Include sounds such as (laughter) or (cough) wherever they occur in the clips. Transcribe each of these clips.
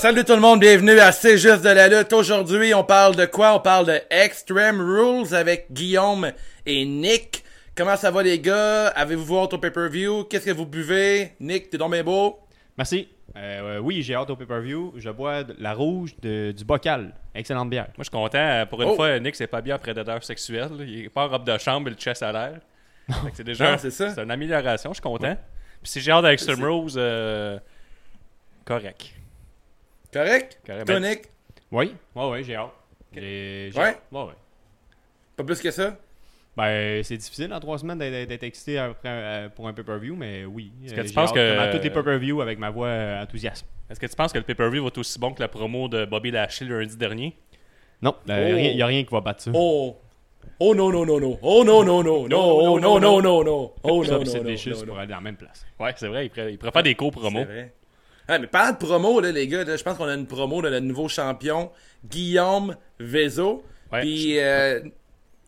Salut tout le monde, bienvenue à C'est juste de la lutte. Aujourd'hui, on parle de quoi? On parle de Extreme Rules avec Guillaume et Nick. Comment ça va les gars? Avez-vous vu votre pay-per-view? Qu'est-ce que vous buvez? Nick, t'es donc bien beau? Merci. Euh, oui, j'ai hâte au pay-per-view. Je bois de la rouge de- du bocal. Excellente bière. Moi, je suis content. Pour une Oh. fois, Nick, c'est pas bien prédateur sexuel. Il est pas en robe de chambre et le chest à l'air. C'est déjà Non, c'est ça. c'est une amélioration. Je suis content. Puis si j'ai hâte avec Extreme Rose, euh, correct. Correct? Carrément. Toi, Nick? Oui, ouais, ouais, j'ai hâte. J'ai- j'ai Ouais? hâte. Ouais, ouais. Pas plus que ça? Ben, c'est difficile en trois semaines d'être d'être excité après un- euh, pour un pay-per-view, mais oui. Est-ce que euh, tu penses que- à tous les pay-per-views avec ma voix euh, enthousiaste. Est-ce que tu penses que le pay-per-view va être aussi bon que la promo de Bobby Lashley lundi dernier? Non, il Oh. n'y a rien qui va battre ça. Oh! Oh non, non, non, non. Oh non, non, non. Non, oh non, non, non, non. Oh ça, non, puis non, c'est non, Vicious non, pour non. aller dans la même place. Ouais, c'est vrai. Il pourrait, il pourrait faire des co-promos. C'est vrai. Ah, mais parlant de promo, là, les gars, là, je pense qu'on a une promo de notre nouveau champion, Guillaume Vezo. Ouais. Puis, euh,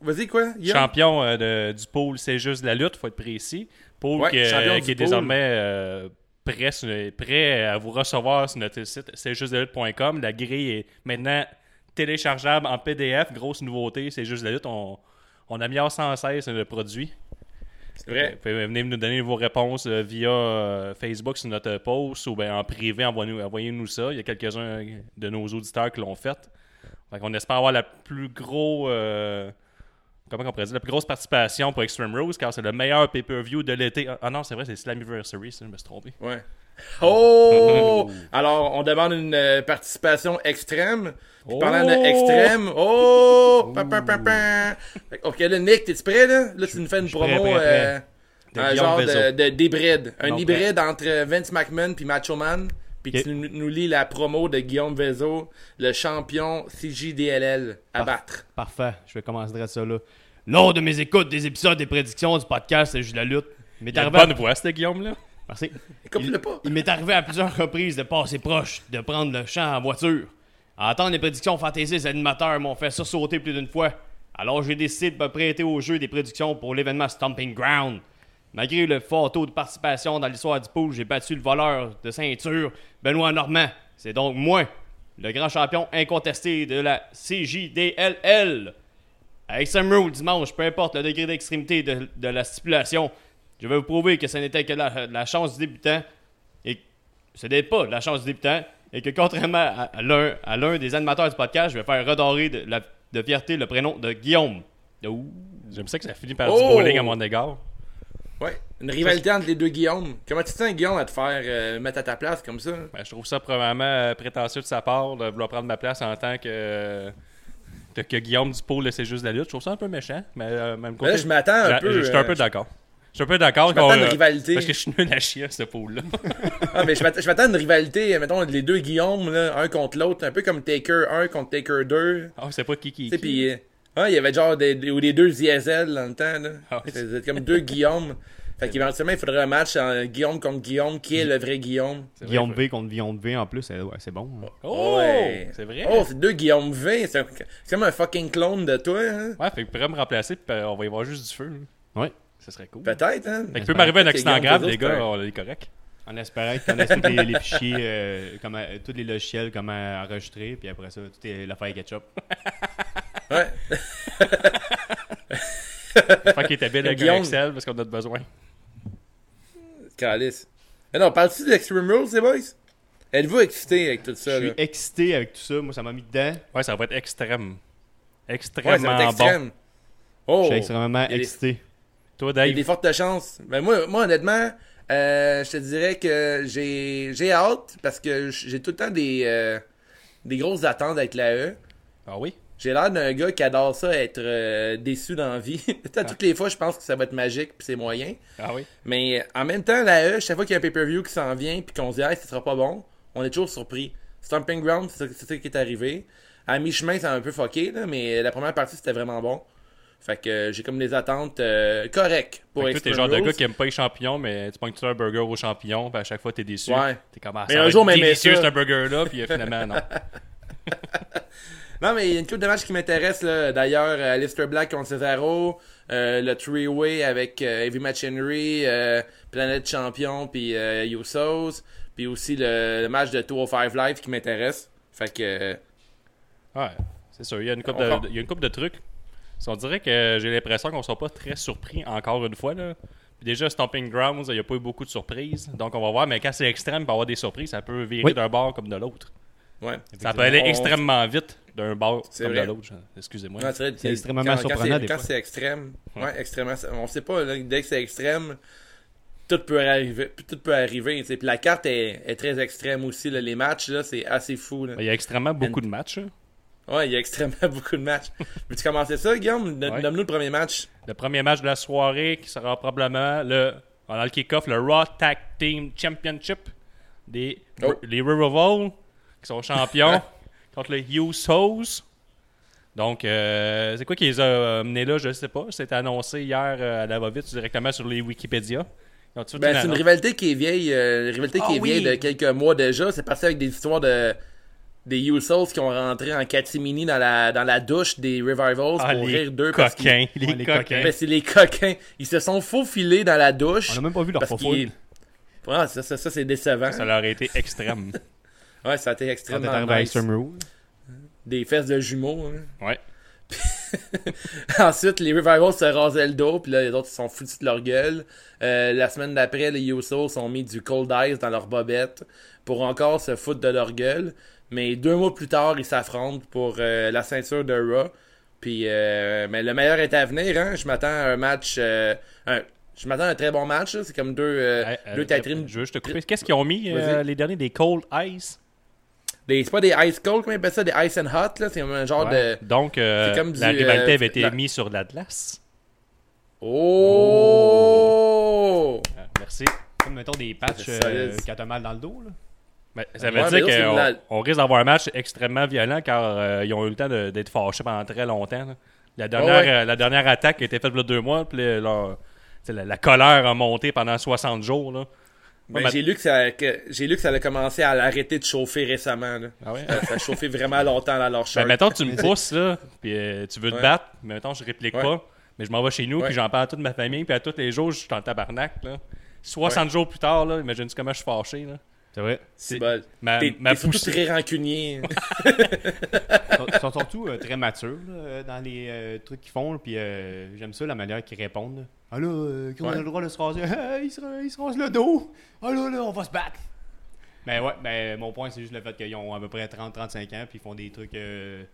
vas-y, quoi? Guillaume? Champion euh, de- du pôle C'est juste de la lutte, faut être précis. Pôle Ouais, qui, est pôle. désormais euh, prêt, prêt à vous recevoir sur notre site c'est juste de la lutte.com. La grille est maintenant téléchargeable en PDF. Grosse nouveauté, c'est juste de la lutte. On, on améliore sans cesse le produit. C'est vrai. Pouvez venir nous donner vos réponses euh, via euh, Facebook sur notre post ou bien en privé, envoyez-nous ça. Il y a quelques-uns de nos auditeurs qui l'ont fait. Fait qu'on espère avoir la plus gros euh, comment on pourrait dire, la plus grosse participation pour Extreme Rules car c'est le meilleur pay-per-view de l'été. Ah, Ah non, c'est vrai, c'est Slammiversary, ça, je me suis trompé. Ouais. Oh! (laughs) Alors, on demande une euh, participation extrême. Puis parlant de Oh! extrême, oh! Pa, pa, Ok, là, Nick, t'es-tu prêt, là? Là, tu nous fais une prêt, promo, prêt, prêt. euh, De un genre de. Un Non, hybride entre Vince McMahon puis Macho Man. Puis tu nous, nous lis la promo de Guillaume Vezo, le champion CJDLL à battre. Parfait, je vais commencer de ça là. Lors de mes écoutes des épisodes des prédictions du podcast C'est juste la lutte, à-. Merci. (laughs) Pas. Il m'est arrivé à plusieurs reprises de passer proche, de prendre le champ en voiture. À entendre les prédictions fantaisies, les animateurs m'ont fait sursauter plus d'une fois. Alors j'ai décidé de me prêter au jeu des prédictions pour l'événement Stomping Ground. Malgré le fort taux de participation dans l'histoire du pool, j'ai battu le voleur de ceinture, Benoît Normand. C'est donc moi, le grand champion incontesté de la CJDLL. À Extreme Rule dimanche, peu importe le degré d'extrémité de, de la stipulation, je vais vous prouver que ce n'était que la, la chance du débutant et ce n'est pas la chance du débutant et que contrairement à, à l'un, à l'un des animateurs du podcast, je vais faire redorer de, la, de fierté le prénom de Guillaume. Ouh. J'aime ça que ça finit par Oh! du bowling à mon égard. Ouais. Une rivalité entre les deux Guillaume. Comment tu te sens, Guillaume, à te faire euh, mettre à ta place comme ça? Ben, je trouve ça probablement euh, prétentieux de sa part de vouloir prendre ma place en tant que, que, que Guillaume Dupont c'est juste de la lutte. Je trouve ça un peu méchant, mais euh, même Mais côté, là, je m'attends un peu. Je suis un euh, peu d'accord. Je suis un peu d'accord. Je m'attends à qu'on, une euh, rivalité. Parce que je suis nul à chier à ce pôle-là. (laughs) (laughs) Ah, mais je m'attends à une rivalité, euh, mettons, les deux Guillaume, là, un contre l'autre, un peu comme Taker 1 contre Taker 2. Ah, c'est pas qui qui. Tu euh, ah, il y avait genre des, ou les deux Diesel dans le temps, là. Ah, ouais. Comme deux Guillaume. Fait qu'éventuellement, il faudrait un match en Guillaume contre Guillaume. Qui est le vrai Guillaume? Guillaume V contre Guillaume V en plus, c'est, ouais, c'est bon. hein. Oh! Ouais. C'est vrai. Oh, c'est deux Guillaume V. C'est un- c'est comme un fucking clone de toi, hein? Ouais, fait qu'il pourrait me remplacer, puis euh, on va y voir juste du feu. là. Ouais. Ça serait cool. Peut-être, hein? Fait qu'il peut m'arriver un que accident Guillaume grave, les gars, on est correct. En espérant qu'ils connaissent tous les, les fichiers, euh, comment, euh, tous les logiciels, comment enregistrer, puis après ça, tout est l'affaire ketchup. Ouais. (laughs) Fait qu'il est habile avec un Guillaume- Excel parce qu'on a besoin. Calice. Mais non, parle-tu d'Extreme Rules, les boys? Êtes-vous excités avec tout ça, Je là? suis excité avec tout ça, moi ça m'a mis dedans. Ouais, ça va être extrême. Ouais, ça Extrêmement va être bon. extrême. Oh! Je suis extrêmement des- excité. Toi, Il y a Dave, des fortes chances. Ben moi, moi honnêtement, euh, je te dirais que j'ai j'ai hâte parce que j'ai tout le temps des, euh, des grosses attentes avec la E. Ah oui? J'ai l'air d'un gars qui adore ça être euh, déçu dans la vie. (laughs) à toutes les fois, je pense que ça va être magique puis c'est moyen. Ah oui? Mais en même temps, la E, chaque fois qu'il y a un pay-per-view qui s'en vient puis qu'on se dit hey, ce sera pas bon, on est toujours surpris. Stomping Ground, c'est ça- c'est qui est arrivé. À mi-chemin, a un peu fucké, là, mais la première partie, c'était vraiment bon. Fait que euh, j'ai comme des attentes euh, correctes pour Fait que toi, t'es genre de gars qui aime pas les champignons, mais tu pognes un burger aux champignons, puis à chaque fois t'es déçu. Ouais. T'es comme ah, Mais un jour, m'aimer délicieux ce burger-là, puis finalement non. (laughs) Non, mais il y a une couple de matchs qui m'intéressent. là. D'ailleurs, euh, Alistair Black contre Cesaro, euh, le three-way avec euh, Heavy Machinery, euh, Planète Champion, puis euh, Usos, puis aussi le, le match de 205 Live qui m'intéresse. Fait que. Ouais, c'est sûr. Il y a une couple On de, il y a une couple de trucs. On dirait que j'ai l'impression qu'on ne soit pas très surpris encore une fois. Là. Déjà, Stomping Grounds, il n'y a pas eu beaucoup de surprises. Donc on va voir, mais quand c'est extrême, il peut y avoir des surprises. Ça peut virer Oui. d'un bord comme de l'autre. Ouais. Ça peut aller On- extrêmement vite d'un bord comme vrai. de l'autre. Excusez-moi. Ouais, c'est extrêmement quand, surprenant, Quand c'est, extrême, ouais, extrêmement. On sait pas, là, dès que c'est extrême, tout peut arriver. Tout peut arriver. Puis la carte est, est très extrême aussi. là. Les matchs, là, c'est assez fou. Là. Il y a extrêmement beaucoup de matchs. là. Ouais, il y a extrêmement (laughs) beaucoup de matchs. Veux-tu commencer ça, Guillaume? Ouais. Donne-nous le premier match. Le premier match de la soirée qui sera probablement le le kick-off, le Raw Tag Team Championship des Oh. les Revival qui sont champions (laughs) contre les Usos. Donc, euh, c'est quoi qui les a amenés là? Je ne sais pas. C'était annoncé hier euh, à la va-vite directement sur les Wikipédia. Ben, c'est une annonce? rivalité qui est vieille. euh, une rivalité Ah qui est oui. vieille de quelques mois déjà. C'est parti avec des histoires de des Usos qui ont rentré en catimini dans la, dans la douche des Revivals Ah, pour les rire d'eux. parce qu'ils- coquins. Les, Ouais, les coquins. Ben, c'est les coquins. Ils se sont faufilés dans la douche. On a même pas vu leur parce qu'ils- Ouais, ça, ça, ça, c'est décevant. Ça leur a été extrême. (laughs) Ouais, ça a été extrêmement nice. Des fesses de jumeaux. hein. ouais. (laughs) Ensuite, les Revivals se rasaient le dos, puis là, les autres se sont foutus de leur gueule. Euh, la semaine d'après, les Usos ont mis du Cold Ice dans leur bobette pour encore se foutre de leur gueule. Mais deux mois plus tard, ils s'affrontent pour euh, la ceinture de Raw. Puis, euh, mais le meilleur est à venir. Hein? Je m'attends à un match. un- je m'attends à un très bon match. C'est comme deux, deux je veux juste te couper. Qu'est-ce qu'ils ont mis les derniers des Cold Ice? Des- C'est pas des Ice Cold, comment ils appellent ça? Des Ice and Hot. là. C'est un genre Ouais. de. Donc, euh, c'est comme la du, rivalité euh, avait été la- mise sur de la glace. Oh! Euh, merci. Comme, mettons, des patchs euh, quand t'as mal dans le dos, là. Ben, ça veut dire qu'on la- risque d'avoir un match extrêmement violent car euh, ils ont eu le temps d'être fâchés pendant très longtemps. là. La, dernière, ouais. euh, la dernière attaque a été faite il y a deux mois, puis leur- la, la colère a monté pendant 60 jours. Là. Ben, j'ai lu que ça j'ai lu que ça allait commencer à l'arrêter de chauffer récemment là. Ah ouais? ça, ça a chauffé vraiment longtemps dans leur Ben, shirt. mettons, tu me (laughs) pousses, là, puis euh, tu veux te Ouais. battre, mais mettons, je réplique Ouais. pas, mais je m'en vais chez nous, puis j'en parle à toute ma famille, puis à tous les jours, je suis en tabarnak. Là. 60 jours plus tard, là, imagine-tu comment je suis fâché. Là. C'est vrai. c'est bon. Ma, T'es, ma surtout très rancunier. Ils sont- ils surtout euh, très matures là, euh, dans les euh, trucs qu'ils font. Puis euh, j'aime ça, la manière qu'ils répondent. Ah là, euh, qu'on a le droit de se raser. Hey, il, se, il se rase le dos. Ah là, là, on va se battre. Mais ouais, mais mon point, c'est juste le fait qu'ils ont à peu près 30-35 ans. Puis ils font des trucs euh,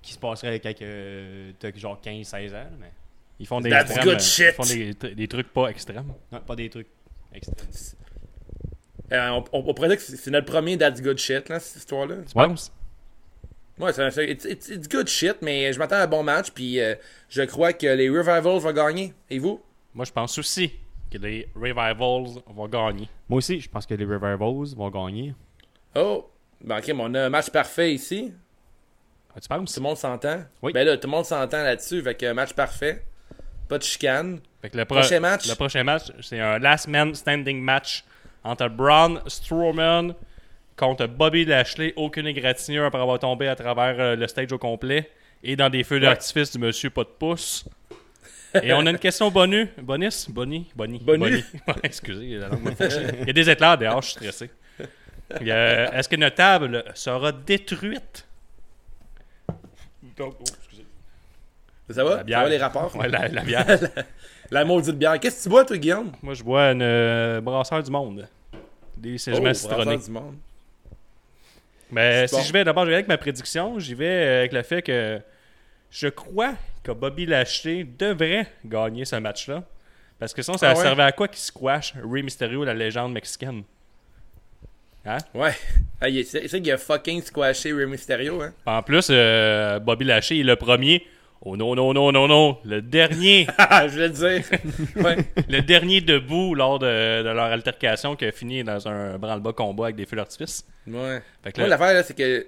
qui se passeraient avec euh, t'as genre 15-16 ans. Mais Ils font des, That's extrêmes, good shit. Ils font des, tr- des trucs pas extrêmes. non, pas des trucs extrêmes. Euh, on, on, on pourrait dire que c'est, notre premier That's Good Shit, là, cette histoire-là. Tu penses? Ouais, c'est, it's, it's- it's good shit, mais je m'attends à un bon match, puis euh, je crois que les Revivals vont gagner. Et vous? Moi, je pense aussi que les Revivals vont gagner. Moi aussi, je pense que les Revivals vont gagner. Oh! Ben, ok, mais on a un match parfait ici. Ah, tu penses? Tout le monde s'entend? Oui. Ben là, tout le monde s'entend là-dessus, avec un match parfait. Pas de chicane. Fait que le pro- Prochain match. Le prochain match, c'est un last man standing match entre Braun Strowman contre Bobby Lashley. Aucune égratignure après avoir tombé à travers euh, le stage au complet et dans des feux d'artifice du monsieur pas de pouce. Et on a une question bonus. Bonus? Bonnie? Bonnie? Bonnie. (laughs) Ouais, excusez, la langue m'a. Il y a des éclairs dehors, je suis stressé. A- Est-ce que notre table sera détruite? Donc, oh, excusez. Ça va? La Ça bière. va les rapports? Ouais, la, la bière. (laughs) La maudite bière. Qu'est-ce que tu bois, toi, Guillaume? Moi, je bois une euh, brasseur du monde. Des Oh, citronnés. brasseur du monde. Mais si bon. je vais d'abord je vais avec ma prédiction, j'y vais euh, avec le fait que je crois que Bobby Lashley devrait gagner ce match-là. Parce que sinon, ça Ah ouais? servait à quoi qu'il squash Rey Mysterio, la légende mexicaine? Hein? Ouais. Ah, il est- c'est c'est qu'il a fucking squashé Rey Mysterio, hein? En plus, euh, Bobby Lashley est le premier. Oh non, non, non, non, non. Le dernier. (laughs) Ah, je voulais le dire. (laughs) ouais. le dernier debout lors de, de leur altercation qui a fini dans un branle-bas combat avec des feux d'artifice. Ouais. Fait que Moi, là- l'affaire, là, c'est que.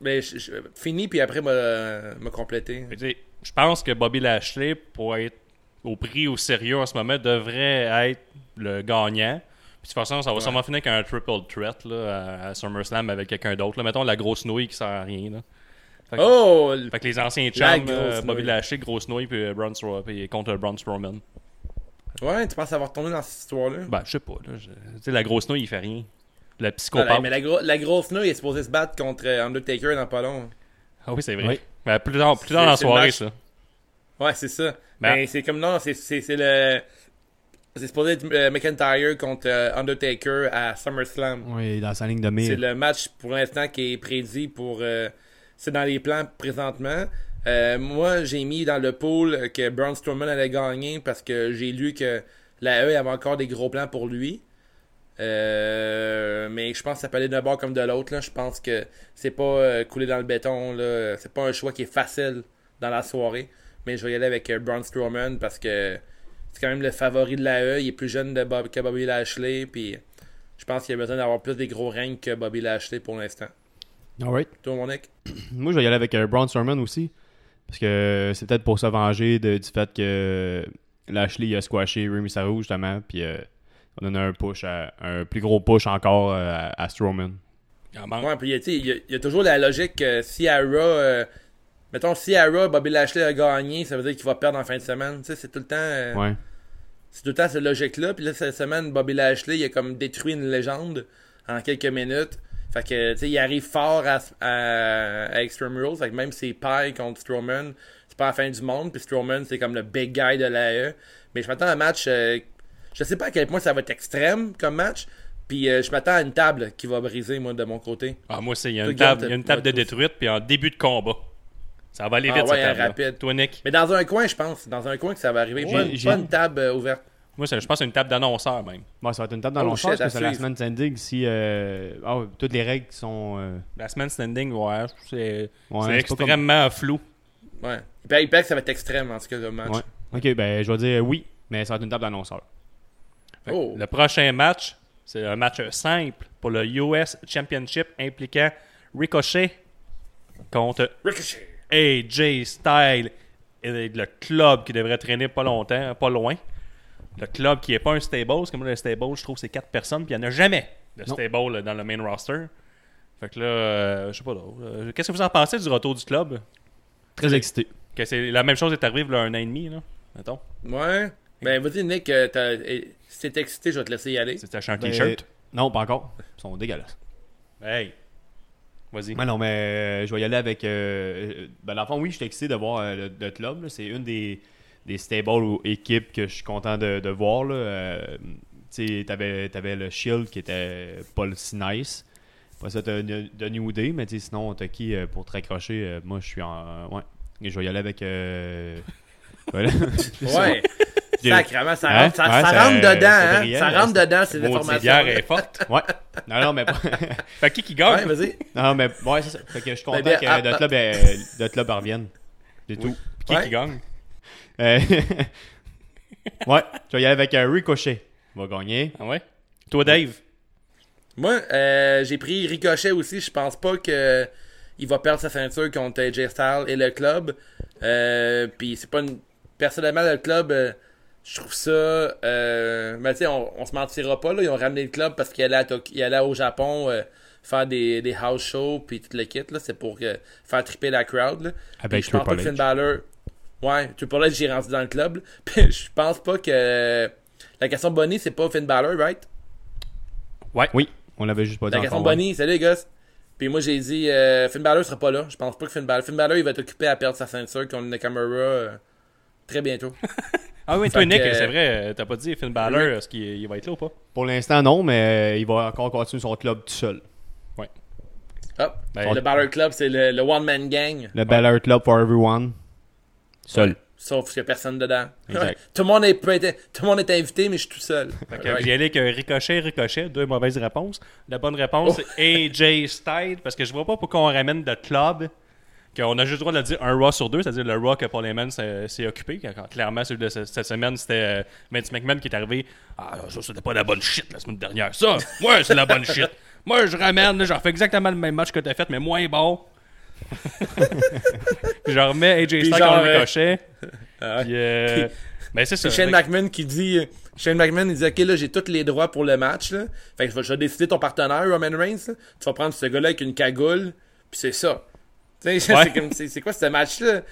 Ben, je, je- fini, puis après, tu sais, Je pense que Bobby Lashley, pour être au prix au sérieux en ce moment, devrait être le gagnant. Puis de toute façon, ça va Ouais. sûrement finir avec un triple threat là, à, à SummerSlam avec quelqu'un d'autre. là. Mettons la grosse nouille qui sert à rien. Là. Fait que, Oh! fait que les anciens chums, euh, Bobby. Lashley, grosse nouille, puis, euh, Braun Strowman, puis contre Braun Strowman. Ouais, tu penses avoir tourné dans cette histoire-là? Ben, je sais pas. Là, je- Tu sais, la grosse nouille, il fait rien. La Ah, psychopathe. mais la, gro- la grosse nouille est supposée se battre contre euh, Undertaker dans pas long. Ah oui, c'est vrai. Oui. Ben, plus tard, plus tard C'est- dans la c'est soirée, ça. Ouais, c'est ça. Ben- Ben, c'est comme non, c'est c'est- c'est le. C'est supposé être euh, McIntyre contre euh, Undertaker à SummerSlam. Oui, dans sa ligne de C'est mire. le match pour l'instant qui est prédit pour. euh, c'est dans les plans présentement. Euh, moi, j'ai mis dans le pool que Braun Strowman allait gagner parce que j'ai lu que la E avait encore des gros plans pour lui. Euh, mais je pense que ça peut aller d'un bord comme de l'autre. Je pense que c'est pas euh, coulé dans le béton. là. C'est pas un choix qui est facile dans la soirée. Mais je vais y aller avec Braun Strowman parce que c'est quand même le favori de la E. Il est plus jeune que Bobby Lashley. Puis je pense qu'il a besoin d'avoir plus des gros règnes que Bobby Lashley pour l'instant. Alright. Toi, mon mec? (clears throat) Moi, je vais y aller avec euh, Braun Strowman aussi. Parce que c'est peut-être pour se venger de- du fait que Lashley a squashé Remy Saru, justement. Puis euh, on donne un push, à- un plus gros push encore euh, à, à Strowman. Ouais, puis il y, a- il y a toujours la logique que euh, mettons, Raw, Bobby Lashley a gagné, ça veut dire qu'il va perdre en fin de semaine. Tu sais, c'est tout le temps. euh, Ouais. C'est tout le temps cette logique-là. Puis là, cette semaine, Bobby Lashley, il a comme détruit une légende en quelques minutes. Fait que, tu sais, il arrive fort à, à, à Extreme Rules. Fait que même si paille contre Strowman, c'est pas la fin du monde. Puis Strowman, c'est comme le big guy de l'AE. Mais je m'attends à un match. euh, je sais pas à quel point ça va être extrême comme match. Puis euh, je m'attends à une table qui va briser, moi, de mon côté. Ah, moi, c'est, il y a une table, y a une table de détruite, puis en début de combat. Ça va aller Ah vite, ouais, cette table rapide. Toi, Nick? Mais dans un coin, je pense. Dans un coin que ça va arriver. Ouais, pas, une, j'ai- pas une table euh, ouverte. Moi, c'est- je pense que c'est une table d'annonceur, même. Bon, ça va être une table Oh, shit, parce que c'est la semaine standing si euh, ah, toutes les règles sont. euh, La semaine standing, ouais, c'est, ouais, comme- extrêmement flou. Ouais. Il paraît, il paraît que ça va être extrême, en tout cas, le match. Ouais. Ok, ben je vais dire oui, mais ça va être une table d'annonceur. Oh. Le prochain match, c'est un match simple pour le US Championship impliquant Ricochet contre Ricochet. AJ Styles et le club qui devrait traîner pas longtemps, pas loin. Le club qui est pas un stable, parce que moi le stable, je trouve c'est quatre personnes, puis il n'y en a jamais de stable là, dans le main roster. Fait que là, euh, je sais pas euh, Qu'est-ce que vous en pensez du retour du club? Très excité. Que c'est la même chose est arrivée il y a un an et demi, là, mettons. Ouais. Ben, vas-y, Nick, euh, si t'es excité, je vais te laisser y aller. C'était acheté un Ben, t-shirt? Non, pas encore. Ils sont dégueulasses. Hey! Vas-y. Ouais, non, mais euh, je vais y aller avec. Euh, ben, dans le fond, oui, je suis excité de voir euh, le, le club. C'est une des, des stables ou équipes que je suis content de, de voir. Là. Euh, tu sais, t'avais, t'avais le Shield qui était pas si nice. Après ça, t'as de de New Day, mais sinon, t'as qui euh, pour te raccrocher? Euh, Moi, je suis en. ouais. Et je vais y aller avec. euh, (laughs) voilà. Ouais. (laughs) Ça, Hein? rentre, ça, Ouais, ça ça- rentre dedans, c'est hein. Ça rentre dedans, ces informations. bière est forte. (laughs) ouais. Non, non, mais. pas- Fait que qui qui gagne? Ouais, vas-y. non, mais. Ouais, c'est ça. Fait que je suis content Ben, que ah, notre ah. club, revienne. C'est tout. Puis qui Ouais. qui gagne? Euh, (laughs) ouais, je vais y aller avec un Ricochet. Il va gagner. Ah ouais? Toi, Dave? Moi, euh, j'ai pris Ricochet aussi. Je pense pas que il va perdre sa ceinture contre AJ Styles et le club. Euh, Puis c'est pas une... Personnellement, le club, euh, je trouve ça... Euh... Mais tu sais, on, on se mentira pas. Là. Ils ont ramené le club parce qu'il allait, Tok- allait au Japon euh, faire des, des house shows puis tout le kit. là. C'est pour euh, faire triper la crowd. Là. Avec Puis je pense pas que Finn. Balor... Ouais, Triple H, j'ai rendu dans le club. (laughs) je pense pas que... La question Bonnie, c'est pas Finn Balor, right? Oui, on l'avait juste pas dit La question encore. ouais. Bonnie, salut les gars. Puis moi j'ai dit euh, Finn Balor sera pas là. Je pense pas que Finn Balor. Finn Balor il va être occupé à perdre sa ceinture contre Nakamura euh, très bientôt. (laughs) Ah oui, toi, Nick, c'est vrai, euh, t'as pas dit Finn Balor, est-ce qu'il il va être là ou pas? Pour l'instant, non, mais euh, il va encore continuer son club tout seul. Hop. Ben, le Balor Club c'est le, le one man gang. Le Balor Club for everyone. Seul. Sauf qu'il y a personne dedans. Exact. (laughs) tout, le monde est, peut être- tout le monde est invité, mais je suis tout seul. Fait que Right. J'y allais avec un ricochet, ricochet, deux mauvaises réponses. La bonne réponse, Oh. AJ Styles, parce que je vois pas pourquoi on ramène de club, qu'on a juste le droit de le dire un Raw sur deux, c'est-à-dire le Raw que Paul Heyman s'est occupé. Quand, clairement, celui de ce- cette semaine, c'était euh, Vince McMahon qui est arrivé. Ah, ça, c'était pas la bonne shit la semaine dernière. Ça, moi, c'est la bonne shit. Moi, je ramène, là, je refais exactement le même match que t'as fait, mais moins bon. Je remets AJ Styles euh, Ricochet. Ah. Puis, euh, ben, c'est ça. Shane McMahon qui dit Shane McMahon il dit ok là j'ai tous les droits pour le match là. Fait que je vais, je vais décider ton partenaire Roman Reigns là. Tu vas prendre ce gars-là avec une cagoule puis c'est ça. (laughs) Ouais. c'est quoi ce match-là?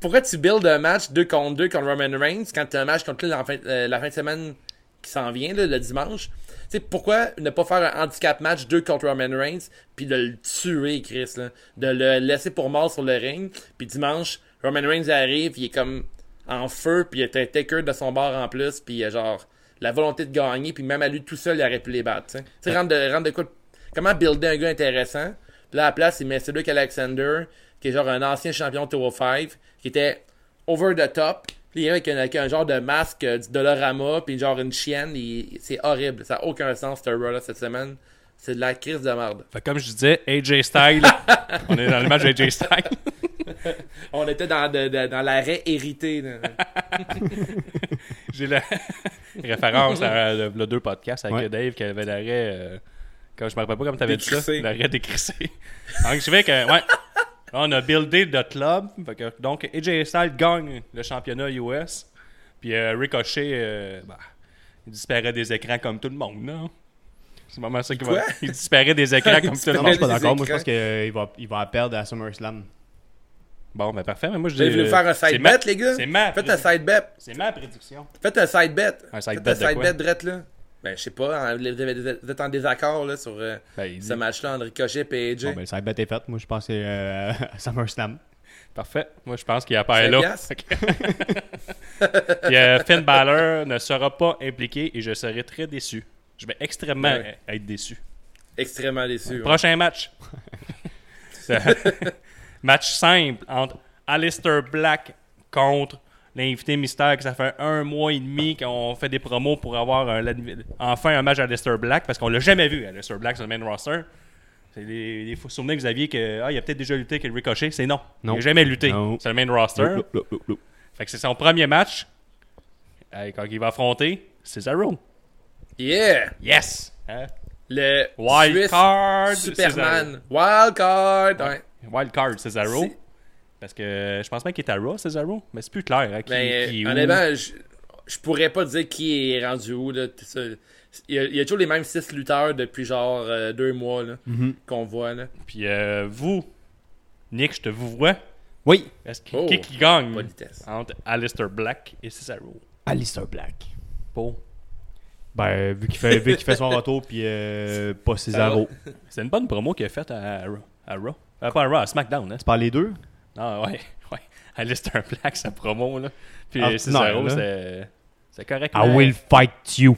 Pourquoi tu builds un match 2 contre 2 contre Roman Reigns quand tu as un match contre lui la fin, euh, la fin de semaine qui s'en vient, là, le dimanche? Tu sais, pourquoi ne pas faire un handicap match 2 contre Roman Reigns puis de le tuer, Chris, là? De le laisser pour mort sur le ring, puis dimanche, Roman Reigns arrive, il est comme en feu, puis il est un taker de son bord en plus, puis il a genre la volonté de gagner, puis même à lui tout seul, il aurait pu les battre, tu sais. Rendre de, rendre de quoi... de- Comment builder un gars intéressant? Puis là, à la place, il met Cedric Alexander, qui est genre un ancien champion Tour 5, qui était over the top. Puis il est avec un, avec un genre de masque euh, du Dolorama, puis genre une chienne. il- C'est horrible. Ça n'a aucun sens, ce Raw-là, cette semaine. C'est de la crise de merde. Fait que comme je disais, AJ Styles. (laughs) on est dans le match de AJ Styles. (laughs) On était dans, de- de- dans l'arrêt hérité. (laughs) J'ai la référence à le, le deux podcasts avec Ouais. Dave qui avait l'arrêt. euh, quand je me rappelle pas comment t'avais dit ça. L'arrêt décrissé. Donc je fais que, ouais. On a buildé le club. Fait que, donc AJ Styles gagne le championnat US. Puis euh, Ricochet, euh, bah, il disparaît des écrans comme tout le monde, là. C'est vraiment ça qu'il va. Il disparaît des écrans comme tout le Non, monde. je suis pas d'accord. Moi, je pense qu'il va, il va perdre à SummerSlam. Bon, ben parfait. Mais moi, je Vous dis, voulu faire un c'est side ma- bet, les gars? C'est ma, Faites un side bet. c'est ma prédiction. Faites un side bet. Un side Faites bet un de side quoi? bet drette, là. Ben, je sais pas. hein, Vous êtes en désaccord, là, sur euh, Ben, dit- ce match-là entre Ricochet et AJ. Bon, ben, ça bet est fait. Moi, je pense que c'est euh, à (laughs) SummerSlam. Parfait. Moi, je pense qu'il apparaît là. Puis (laughs) euh, Finn Balor ne sera pas impliqué et je serai très déçu. Je vais extrêmement Ouais. être déçu. Extrêmement déçu. ouais. Prochain match. (laughs) Match simple entre Alistair Black contre l'invité mystère que ça fait un mois et demi qu'on fait des promos pour avoir un- enfin un match Alistair Black parce qu'on l'a jamais vu Alistair Black sur le main roster. C'est des, des faux souvenirs que vous aviez que ah, il a peut-être déjà lutté avec le Ricochet. C'est non. Non. Il n'a jamais lutté Non. sur le main roster. Loup, loup, loup, loup. Fait que c'est son premier match. Euh, quand il va affronter Cesaro. Yeah! Yes! Hein? Le Wild card Superman. Wild card. Ouais. Wild card Cesaro. C'est- Parce que je pense pas qu'il est à Raw, Cesaro. Mais c'est plus clair. Hein, qui, Ben, qui est où. honnêtement, je, je pourrais pas dire qui est rendu où. Là, tout ça. Il, y a, il y a toujours les mêmes six lutteurs depuis genre euh, deux mois là, Mhm. qu'on voit. Là. Puis euh, vous, Nick, je te vous vois. Oui. Est-ce que, Oh, qui, qui gagne politesse. entre Alistair Black et Cesaro? Alistair Black. Pour? Ben, vu qu'il fait, vu qu'il fait son retour, puis euh, pas Cesaro. C'est une bonne promo qu'il a faite à, Raw. À Raw. Euh, pas à Raw, à SmackDown. Hein? Tu parles les deux? Ah ouais, (laughs) ouais. Alistair Black, sa promo, là. Puis Ah, non, c'est... C'est correct. I will fight you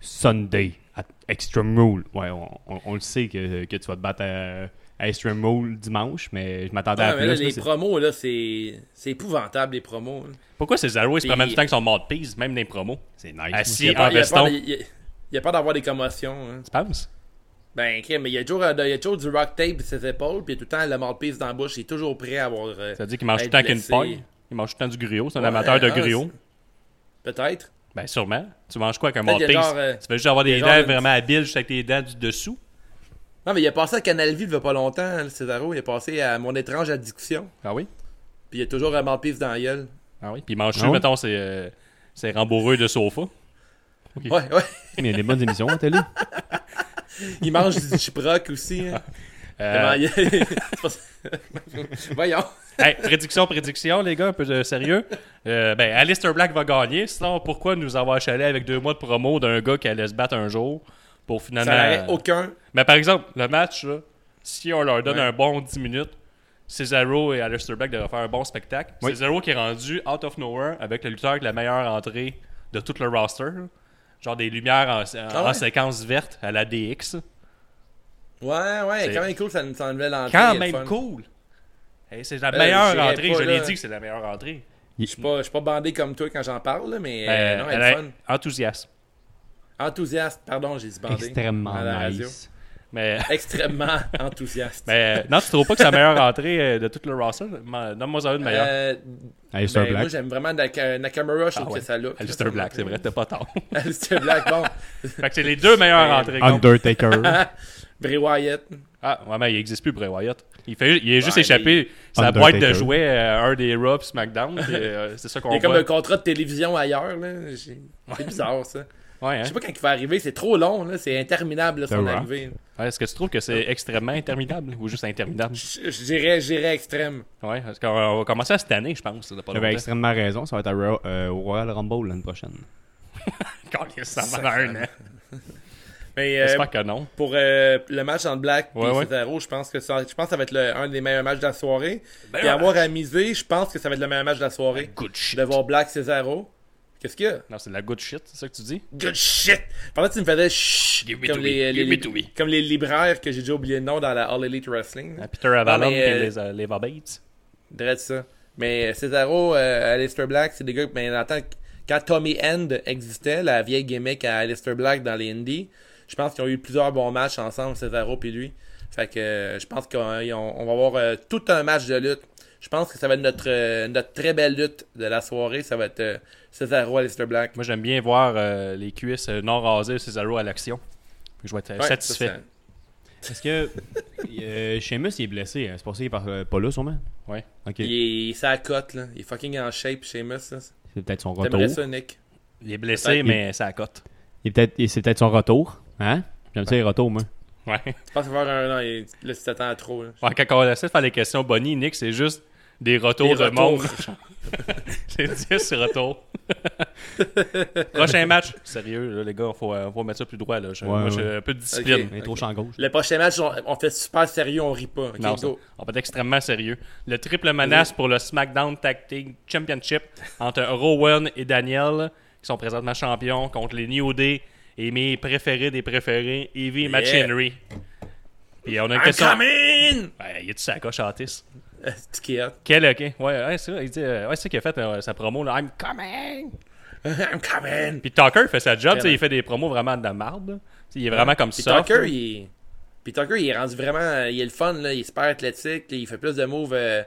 Sunday at Extreme Rule. Ouais, on, on- on le sait que, que tu vas te battre à, à Extreme Rule dimanche, mais je m'attendais à mais plus. là, les promos, là, c'est c'est épouvantable, les promos. là. Pourquoi Cesaro, il se promène tout le temps avec son mouthpiece, même dans les promos? C'est nice. Assis en veston. il y a pas d'avoir des commotions. hein. Tu penses? Ben, ok, mais il y, a toujours, euh, il y a toujours du rock tape sur ses épaules, puis il y a tout le temps le mouthpiece dans la bouche. Il est toujours prêt à avoir. euh, Ça veut dire qu'il mange tout le temps qu'une paille. Il mange tout le temps du griot. C'est un Ouais, amateur de ah, griot. Peut-être. Ben, sûrement. Tu manges quoi avec un mouthpiece? genre, euh, Tu veux juste avoir des genre dents vraiment habiles juste avec tes dents du dessous? Non, mais il a passé à Canal Vie il y a pas longtemps, hein, le Cesaro. Il a passé à Mon étrange addiction. Ah oui? Puis il y a toujours un mouthpiece dans la gueule. Ah oui? Puis il mange Ah tu oui? mettons, c'est euh, c'est rembourreux de sofa. Ouais, ouais. Il y a des bonnes émissions à télé. (laughs) Il mange du chiproc aussi. hein. Euh. (laughs) (laughs) Voyons. hey, prédiction, prédiction, les gars, un peu de sérieux. Euh, ben, Alistair Black va gagner. Sinon, pourquoi nous avoir chalé avec deux mois de promo d'un gars qui allait se battre un jour pour finalement. Ça aucun. Mais par exemple, le match, là, si on leur donne Ouais. un bon 10 minutes, Cesaro et Aleister Black devraient faire un bon spectacle. Oui. Cesaro qui est rendu out of nowhere avec le lutteur avec la meilleure entrée de tout le roster. Genre des lumières en, en- Ah ouais? en séquence verte à la DX. Ouais, ouais, C'est- quand même cool, ça nous ça nouvelle entrée. Quand même fun. cool! Hey, c'est la Euh, meilleure entrée. pas, Je l'ai dit que c'est la meilleure entrée. Je suis pas, je suis pas bandé comme toi quand j'en parle, là, mais euh, Euh, non, elle elle est fun. enthousiaste. Enthousiaste, pardon, j'ai dit bandé. Extrêmement à la radio. Mais, Extrêmement (laughs) enthousiaste. mais euh, non, tu trouves pas que c'est la meilleure entrée euh, de tout le roster? Donne-moi ça une meilleure. Euh, Alistair ben, moi, Black. j'aime vraiment Naka- Nakamura, je trouve Ah ouais. que ça look. Alistair Black, c'est vrai, t'as pas tort. (laughs) Alistair Black, bon. (laughs) fait que c'est les deux meilleures Euh, entrées. Undertaker. Bray Wyatt. Ah, ouais, mais il existe plus Bray Wyatt. Il, fait, il est juste Ouais, échappé sa Undertaker. boîte de jouets à un des Raw SmackDown. euh, c'est ça qu'on Il y a comme voit. un contrat de télévision ailleurs, là. J'ai- C'est bizarre, ça. Ouais, hein? Je sais pas quand il va arriver, c'est trop long, là. C'est interminable, là, The son Rock. arrivée. Ouais, Est-ce que tu trouves que c'est extrêmement interminable ou juste interminable? Je dirais, extrême. Ouais, parce qu'on on va commencer à cette année, je pense. J'avais longtemps. extrêmement raison. Ça va être à Ro- euh, au Royal Rumble l'année prochaine. (laughs) Calisse, ça va un an. (laughs) Mais euh, J'espère que non. pour euh, le match entre Black et Ouais, ouais. Cesaro, je pense que ça, je pense que ça va être le- un des meilleurs matchs de la soirée. Ben et avoir à miser, je pense que ça va être le meilleur match de la soirée. Good shit. De voir Black Cesaro. Qu'est-ce qu'il y a? Non, c'est de la good shit, c'est ça que tu dis? Good shit! Pendant que tu me faisais shh, comme les, comme les libraires que j'ai déjà oublié le nom dans la All Elite Wrestling. Ah, Peter Avalon mais, et euh, les, euh, les Babates. Dirais ça. Mais euh, Cesaro, euh, Aleister Black, c'est des gars dans le temps, quand Tommy End existait, la vieille gimmick à Aleister Black dans les Indies, je pense qu'ils ont eu plusieurs bons matchs ensemble, Cesaro puis lui. Fait que euh, je pense qu'on on va avoir tout un match de lutte. Je pense que ça va être notre, euh, notre très belle lutte de la soirée. Ça va être euh, Cesaro, Aleister Black. Moi, j'aime bien voir euh, les cuisses euh, non rasées de Cesaro à l'action. Je vais être Ouais, satisfait. ça, Est-ce que (laughs) euh, Sheamus il est blessé? hein? C'est pour ça qu'il est par- euh, pas là, sûrement? Ouais. Ok. il est sa cote, là. Il est fucking en shape, Sheamus. là. C'est peut-être son retour. T'aimerais ça, Nick? Il est blessé, Peut-être mais ça cote. Il est peut-être, et c'est peut-être son retour. Hein? J'aime ça les retours, moi. Ouais. Je pense qu'il va faire un. Il- là, si t'attends trop, là. Ouais, Quand on essaie de faire les questions Bonnie, Nick, c'est juste des retours Des de retours. monde. (laughs) c'est 10 retours. (laughs) Prochain match. Sérieux, là, les gars, faut, euh, faut mettre ça plus droit. Là. Je- Ouais, moi, ouais. j'ai un peu de discipline. Ok. Il est trop champ gauche. Le prochain match, on, on fait super sérieux, on rit pas. Ok, Non, go. on va être extrêmement sérieux. Le triple menace pour le SmackDown Tag Team Championship entre Rowan et Daniel, qui sont présentement champions, contre les New Day et mes préférés des préférés, Evie et Yeah. Machinery. Puis on a une I'm question. coming! Ouais, il est-tu sa coche Otis? Quel ok? Ouais, ouais, c'est vrai. Il dit, euh, ouais, c'est ça qu'il a fait euh, sa promo, là. I'm coming! (laughs) I'm coming! Puis Tucker fait sa job, tu sais, il fait des promos vraiment de la marde. Il est vraiment comme ça. Tucker, il. Puis Tucker, il est rendu vraiment... Il est le fun, là. Il est super athlétique. là. Il fait plus de moves... Euh...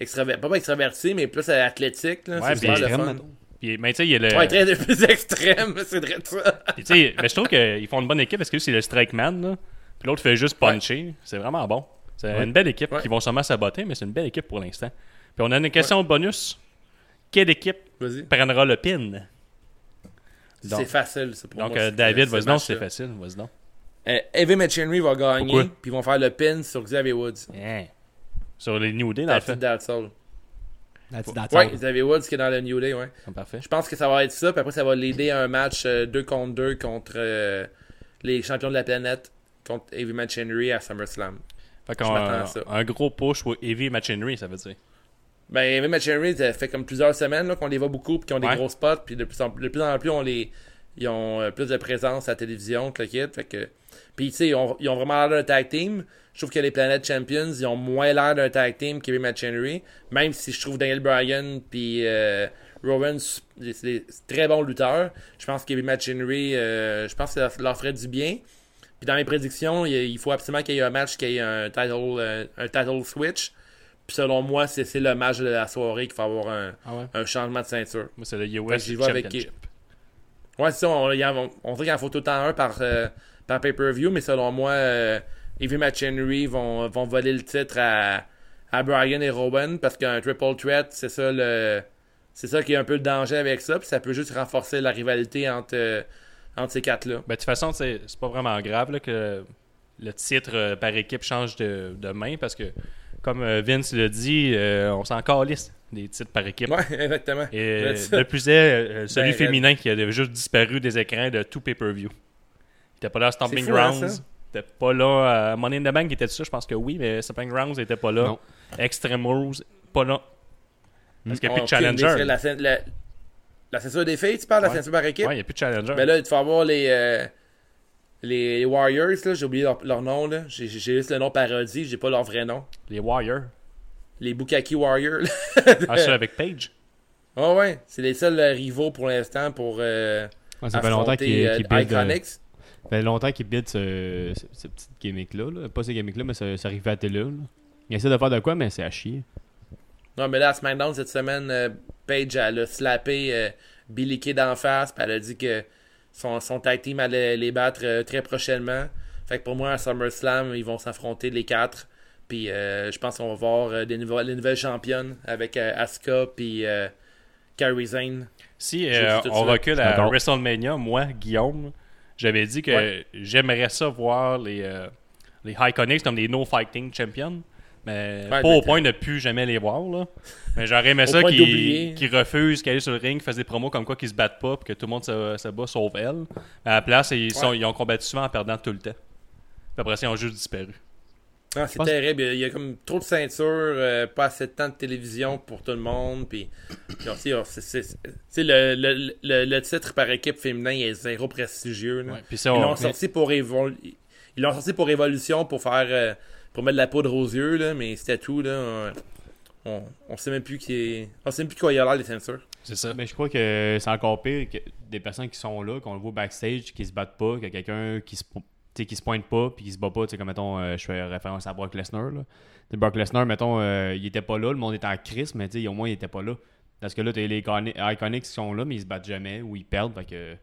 extraver- Pas extravertis, mais plus athlétique, là. Ouais, c'est super le fun. Puis, mais tu sais, il est le. Ouais, très (laughs) plus extrême, (laughs) c'est vrai ça. Puis, tu sais, mais je trouve qu'ils font une bonne équipe parce que lui, c'est le strike man, là. Puis l'autre fait juste puncher. C'est vraiment bon. C'est Ouais. une belle équipe Ouais. qui vont sûrement saboter, mais c'est une belle équipe pour l'instant. Puis on a une question bonus. Quelle équipe prendra le pin? C'est facile, ça, pour donc moi. euh, c'est- David, vas-y donc, c'est facile. Vas-y donc. Euh, Evan Machinery va gagner, Pourquoi? puis ils vont faire le pin sur Xavier Woods. Sur les New Day, dans le fait. that's all. That's, that's Ouais, all. Xavier Woods qui est dans le New Day, ouais. Parfait. Je pense que ça va être ça, puis après ça va l'aider à un match 2 contre 2 contre euh, les champions de la planète, contre Heavy Machinery à SummerSlam. Fait qu'un un gros push pour Heavy Machinery, ça veut dire. Ben, Heavy Machinery, ça fait comme plusieurs semaines qu'on les voit beaucoup, puis qu'ils ont des gros spots, puis de plus en, de plus en plus, on les, ils ont euh, plus de présence à la télévision que le kid. Fait que... Puis, tu sais, ils ont, ils ont vraiment l'air d'un tag team. Je trouve que les Planet Champions, ils ont moins l'air d'un tag team qu'Heavy Machinery, même si je trouve Daniel Bryan puis euh, Rowan, c'est des très bons lutteurs. Je pense qu'Heavy Machinery, euh, je pense que ça leur ferait du bien. Puis dans mes prédictions, il faut absolument qu'il y ait un match, qu'il y ait un title, euh, un title switch. Puis selon moi, c'est c'est le match de la soirée qu'il faut avoir un, Ah ouais? un changement de ceinture. Moi, c'est le US vais avec- Championship. Ouais, c'est ça, on, en- on dirait qu'il en faut tout le temps un par, euh, par pay-per-view, mais selon moi, euh, Heavy Machinery vont, vont voler le titre à, à Brian et Rowan parce qu'un triple threat, c'est ça le. C'est ça qui est un peu le danger avec ça, puis ça peut juste renforcer la rivalité entre, euh, entre ces quatre-là. Ben, de toute façon, c'est c'est pas vraiment grave là, que le titre euh, par équipe change de, de main parce que, comme euh, Vince l'a dit, euh, on s'en calisse des titres par équipe. Ouais, (laughs) exactement. Et ça. de plus est, euh, celui Ben, féminin qui a juste disparu des écrans de tout pay-per-view. Il était pas là à Stomping fou, hein, Grounds. ça? Il était pas là à Money in the Bank, il était dessus, je pense que oui, mais Stomping Grounds était pas là. Non. Extreme Rules, pas là. Parce qu'il n'y a plus de challenger. La, la, la ceinture des filles, tu parles, la Ouais. ceinture par équipe? Ouais, il n'y a plus de challenger. Ben là, il faut avoir les, euh, les, les Warriors, là, j'ai oublié leur, leur nom, là. J'ai, j'ai juste le nom parodie, j'ai pas leur vrai nom. Les Warriors. Les Bukaki Warriors. Ah, ça avec Page. (laughs) Ouais, ouais, c'est les seuls euh, rivaux pour l'instant pour euh, Ouais, ça fait longtemps qu'il affronter qu'il euh, Iconics. ça fait longtemps qu'il build ce, ce, ce petit gimmick-là. là. Pas ce gimmick-là, mais ce, ce rivalité-là. là. Il essaie de faire de quoi, mais c'est à chier. Non, mais là, à SmackDown, cette semaine, euh, Paige, elle a slappé euh, Billy Kay d'en face, puis elle a dit que son, son tag team allait les battre euh, très prochainement. Fait que pour moi, à SummerSlam, ils vont s'affronter les quatre. Puis euh, je pense qu'on va voir euh, des nouvelles, les nouvelles championnes avec euh, Asuka puis euh, Kairi Zane. Si euh, on recule à. WrestleMania, moi, Guillaume, j'avais dit que Ouais. j'aimerais ça voir les, euh, les Iconics comme des No Fighting Champions. Mais Ouais, pas au point de ne plus jamais les voir. Là. Mais j'aurais aimé ça qu'ils qu'ils refusent, qu'ils aillent sur le ring, qu'ils fassent des promos comme quoi qu'ils se battent pas, puis que tout le monde se, se bat sauf elle. À la place, ils, sont, Ouais. ils ont combattu souvent en perdant tout le temps. Puis après ça, ils ont juste disparu. Ah, c'est pense- terrible. Il y a comme trop de ceintures, euh, pas assez de temps de télévision pour tout le monde. Puis, c'est- le, le, le, le titre par équipe féminin est zéro prestigieux. là. Ouais, puis ça, Ils on- l'ont sorti pour évol- Ils l'ont sorti pour Révolution pour faire euh, pour mettre de la poudre aux yeux, là, mais c'était tout. Là. On, on sait même plus qui est... On sait même plus quoi il y a l'air les ceintures. c'est ça. Mais je crois que c'est encore pire que des personnes qui sont là, qu'on le voit backstage, qui se battent pas, qu'il y a quelqu'un qui se, qui se pointe pas, puis qui se bat pas. Tu sais, comme mettons, euh, je fais référence à Brock Lesnar. Là. Brock Lesnar, mettons, euh, il était pas là, le monde était en crise, mais tu sais, au moins il était pas là. Parce que là, t'as les Iconi- Iconics qui sont là, mais ils se battent jamais ou ils perdent. Fait que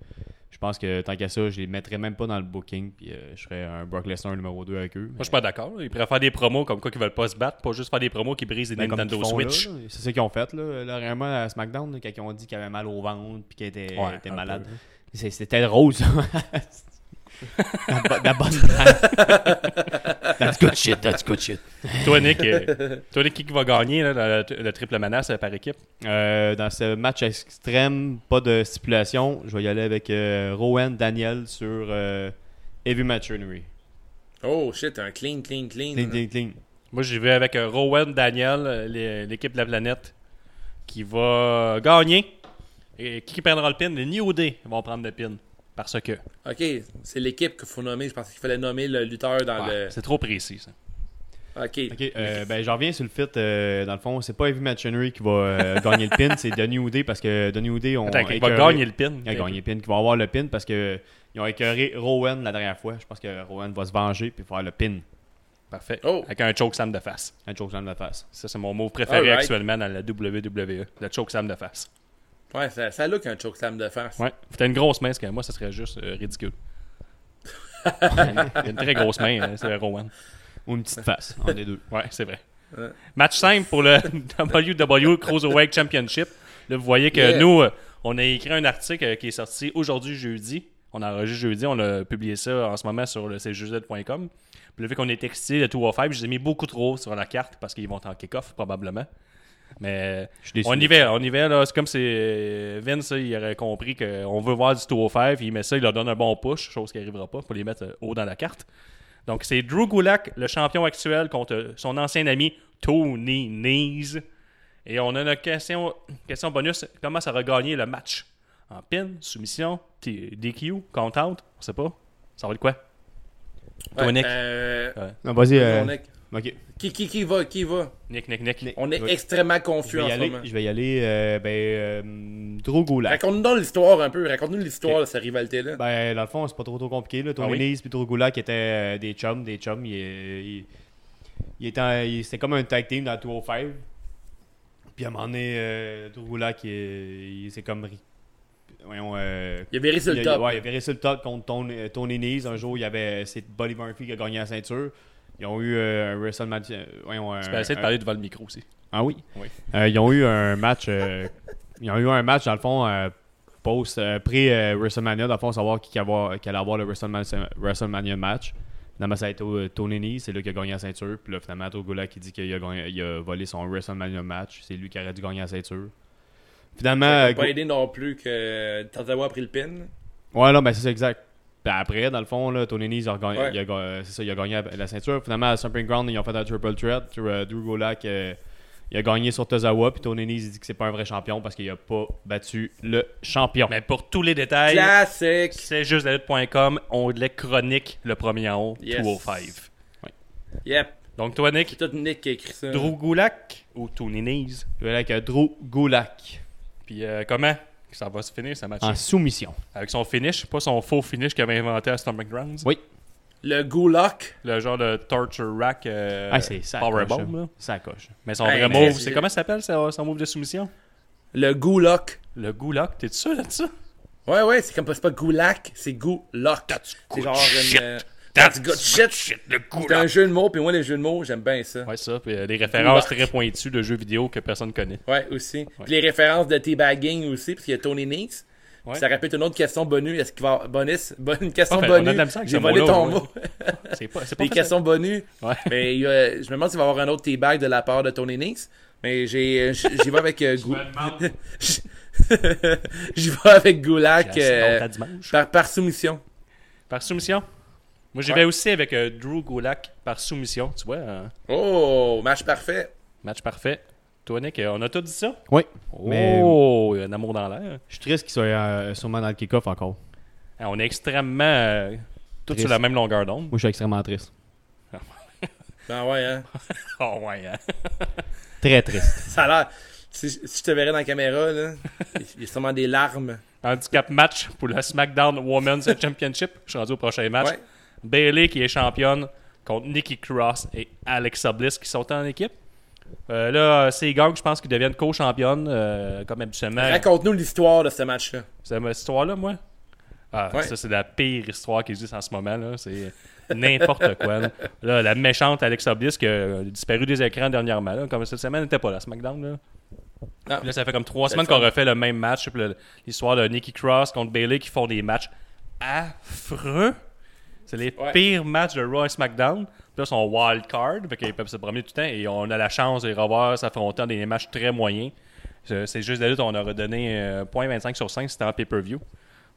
je pense que tant qu'à ça, je les mettrais même pas dans le booking, puis euh, je ferais un Brock Lesnar numéro 2 avec eux. Moi, je suis pas d'accord. Ils pourraient faire des promos comme quoi qu'ils veulent pas se battre, pas juste faire des promos qui brisent des Ben, Nintendo qu'ils Switch. C'est ça qu'ils ont fait, là, là réellement, à SmackDown, là, quand ils ont dit qu'il avait mal au ventre, puis qu'il était, Ouais, était un malade. peu. C'est- C'était drôle, ça. (laughs) la, bo- la bonne blague. (laughs) That's good shit, that's good shit. Toi, Nick, euh, toi, Nick, qui va gagner là, le, le triple menace euh, par équipe? Euh, dans ce match extrême, pas de stipulation, je vais y aller avec euh, Rowan Daniel sur euh, Heavy Machinery. Oh shit, un clean, clean, clean. Clean, clean, clean. Moi, j'y vais avec euh, Rowan Daniel, l'équipe de la planète, qui va gagner. Et qui prendra le pin? Les New Day vont prendre le pin. Parce que. Ok, c'est l'équipe qu'il faut nommer. Je pensais qu'il fallait nommer le lutteur dans Ouais, C'est trop précis, ça. le. Ok. Ok, euh, ben j'en reviens sur le fit. euh, dans le fond, c'est pas Heavy Machinery qui va euh, (laughs) gagner le pin, c'est Denis Oudé parce que Denis Attends, il va gagner le pin. Il a gagné le pin, qui va avoir le pin parce que ils ont écœuré Rowan la dernière fois. Je pense que Rowan va se venger puis faire le pin. Parfait. Oh. Avec un chokeslam de face. Un chokeslam de la face. Ça, c'est mon mot préféré actuellement dans la WWE. Le chokeslam de face. Ouais, ça, ça look un chokeslam de face. Ouais. T'as une grosse main, parce que moi, ça serait juste euh, ridicule. Il (laughs) a une très grosse main, euh, c'est Rowan. Ou une petite face, entre les deux. Ouais, c'est vrai. Ouais. Match simple pour le (laughs) WWE Cruiserweight Championship. Là, vous voyez que Yeah. nous, euh, on a écrit un article euh, qui est sorti aujourd'hui, jeudi. On a enregistré jeudi, on a publié ça en ce moment sur le cjz.com. Puis le fait qu'on est excité de 205, je les ai mis beaucoup trop sur la carte parce qu'ils vont en kick-off probablement. Mais Je suis déçu. on y va, on y va là. C'est comme si Vince, il aurait compris qu'on veut voir du 205, il met ça, il leur donne un bon push, chose qui n'arrivera pas pour les mettre euh, haut dans la carte. Donc c'est Drew Gulak, le champion actuel, contre son ancien ami Tony Nese. Et on a une question, question bonus. Comment ça va gagner le match? En pin, soumission, T- DQ, count-out On sait pas. Ça va être quoi? Ouais, Toi, Nick? euh, Non, vas-y. euh. Ok. Qui, qui, qui va Qui va? Nick, Nick, Nick. On est extrêmement confus en ce aller. moment. Je vais y aller. euh, ben, euh. Raconte-nous l'histoire un peu. Raconte-nous l'histoire de cette rivalité-là. Ben, dans le fond, c'est pas trop, trop compliqué. Là. Tony Ah oui? Nese puis étaient euh, des chums. Des chums. Il, il, il était, en- il- c'était comme un tag team dans 205. Puis à un moment donné, euh, Drew Gulak, il, il s'est comme. ri- Voyons, euh, Il a viré sur le il, top. Ouais, il a viré sur le top contre Tony, Tony Nese. Un jour, il y avait c'est Buddy Murphy qui a gagné la ceinture. Ils ont eu euh, un WrestleMania. euh, voyons, un- Tu peux essayer de parler devant le micro aussi. Ah oui. Oui. Euh, ils ont eu un match. euh, ils ont eu un match dans le fond euh, post euh, pré euh, WrestleMania dans le fond savoir qui, qui, avoir- qui allait avoir le WrestleMania, WrestleMania match. Finalement, ça a été euh, Tony Nese, c'est lui qui a gagné la ceinture. Puis là, finalement, Togola qui dit qu'il a, a volé son WrestleMania match. C'est lui qui aurait dû gagner la ceinture. Finalement, Ça n'a pas aidé non plus que Tazawa a pris le pin. Ouais, non, mais c'est ça, exact. Puis après, dans le fond, là, Tony Nese, il a gagné, Ouais. il a ga- c'est ça, il a gagné la ceinture. Finalement, à Stomping Ground, ils ont fait un triple threat. Sur, euh, Drew Gulak, euh, il a gagné sur Tozawa. Puis Tony Nese, il dit que c'est pas un vrai champion parce qu'il a pas battu le champion. Mais pour tous les détails, Classique. c'est juste la lutte.com, onglet chronique, le premier en haut, Yes. 205. Yep. Donc toi, Nick, C'est tout Nick qui a écrit ça. Drew Gulak ou Tony Nese? Je vais aller avec euh, Drew Gulak Puis euh, comment? Ça va se finir, ce match en soumission. Avec son finish, pas son faux finish qu'il avait inventé à Stomping Grounds? Oui. Le Gulak? Le genre de torture rack euh, ah, c'est ça. Powerbomb. Ça coche. Mais son Hey, vrai mais move, c'est- comment ça s'appelle son, son move de soumission? Le Gulak. Le Gulak, t'es sûr de ça? Ouais, ouais, c'est comme pas, c'est pas Gulak, c'est Gulak. C'est genre shit? une. Euh, That's good shit. le C'est un jeu de mots, puis moi, les jeux de mots, j'aime bien ça. Ouais, ça. Puis euh, des références Gulak. très pointues de jeux vidéo que personne connaît. Ouais, aussi. Puis les références de teabagging aussi, parce qu'il y a Tony Nese. Ouais. Ça répète une autre question bonus. Est-ce qu'il va bonus? (laughs) Bonne, une question a bonus. J'ai volé ton ouais. mot. (laughs) C'est pas, c'est pas Des questions bonus. Ouais. Mais je me demande s'il va y avoir un autre teabag de la part de Tony Nix. Mais j'ai, j'y vais avec euh, (laughs) Gou- J'y vais avec assez euh, par, par soumission. Par soumission? Moi, j'y Ouais. vais aussi avec euh, Drew Gulak par soumission. Tu vois, un Oh, match parfait. match parfait. Toi, Nick, euh, on a tout dit ça? Oui. Mais- Oh, il y a un amour dans l'air. Je suis triste qu'il soit euh, sûrement dans le kick-off encore. Ah, On est extrêmement. euh, tous Triste. sur la même longueur d'onde. Moi, je suis extrêmement triste. (laughs) Ben ouais, hein. (laughs) Oh, ouais. hein. (laughs) Très triste. Ça a l'air. Si, si je te verrais dans la caméra, là, il y a sûrement des larmes. Handicap match pour le SmackDown Women's Championship. Je suis rendu au prochain match. Ouais. Bailey qui est championne contre Nikki Cross et Alexa Bliss qui sont en équipe. Euh, là, c'est gang, je pense qu'ils deviennent co-championnes, euh, comme habituellement. Raconte-nous l'histoire de ce match-là. C'est cette histoire-là, moi? Ah, Ouais. ça, c'est la pire histoire qui existe en ce moment, là. C'est n'importe quoi, là. Là, la méchante Alexa Bliss qui a disparu des écrans dernièrement, là. Comme cette semaine, n'était pas là, SmackDown, là. Ah. Là, ça fait comme trois semaines qu'on refait le même match. L'histoire de Nikki Cross contre Bailey qui font des matchs affreux. C'est les Ouais. pires matchs de Raw et SmackDown. Puis là, ils sont wild card, fait qu'ils peuvent se promener tout le temps et on a la chance de les revoir s'affronter dans des matchs très moyens. C'est juste de là on aurait donné euh, 0.25 sur 5 si c'était en pay-per-view.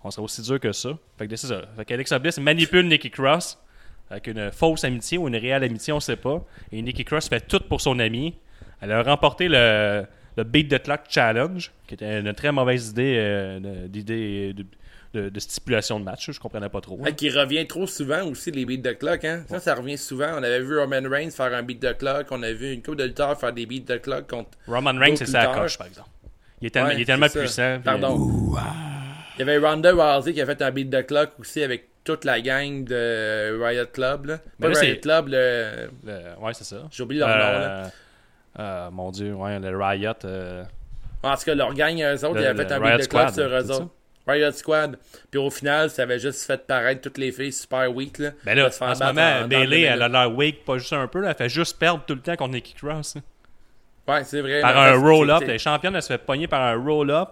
On serait aussi dur que ça. Fait que c'est ça. Fait qu'Alexa Bliss manipule Nikki Cross avec une fausse amitié ou une réelle amitié, on sait pas. Et Nikki Cross fait tout pour son ami. Elle a remporté le, le Beat the Clock Challenge, qui était une très mauvaise idée euh, d'idée de, stipulation de match. Je comprenais pas trop. Ouais, qui revient trop souvent aussi, les beats de clock. Hein? Ça, ça revient souvent. On avait vu Roman Reigns faire un beat de clock. On a vu une couple de lutteurs faire des beats de clock contre. Roman Reigns, c'est sa coche, par exemple. Il est tellement, Ouais, il est tellement c'est ça. puissant. puis- Pardon. Il y avait Ronda Rousey qui a fait un beat de clock aussi avec toute la gang de Riot Club. Là. Pas là, Riot Club, le... le- ouais, c'est ça. j'ai oublié leur nom. Là. Euh, euh, mon dieu, ouais, le Riot. euh, En tout cas, leur gang, eux autres, ils avaient fait un beat de clock sur eux autres. Riot Squad. Puis au final, ça avait juste fait paraître toutes les filles super weak. Là, Ben là, en ce moment, Bailey, elle a l'air wake, pas juste un peu, là, elle fait juste perdre tout le temps contre Nikki Cross. Ouais, c'est vrai. Par un roll-up. c'est- Elle est championne, elle se fait pogner par un roll-up.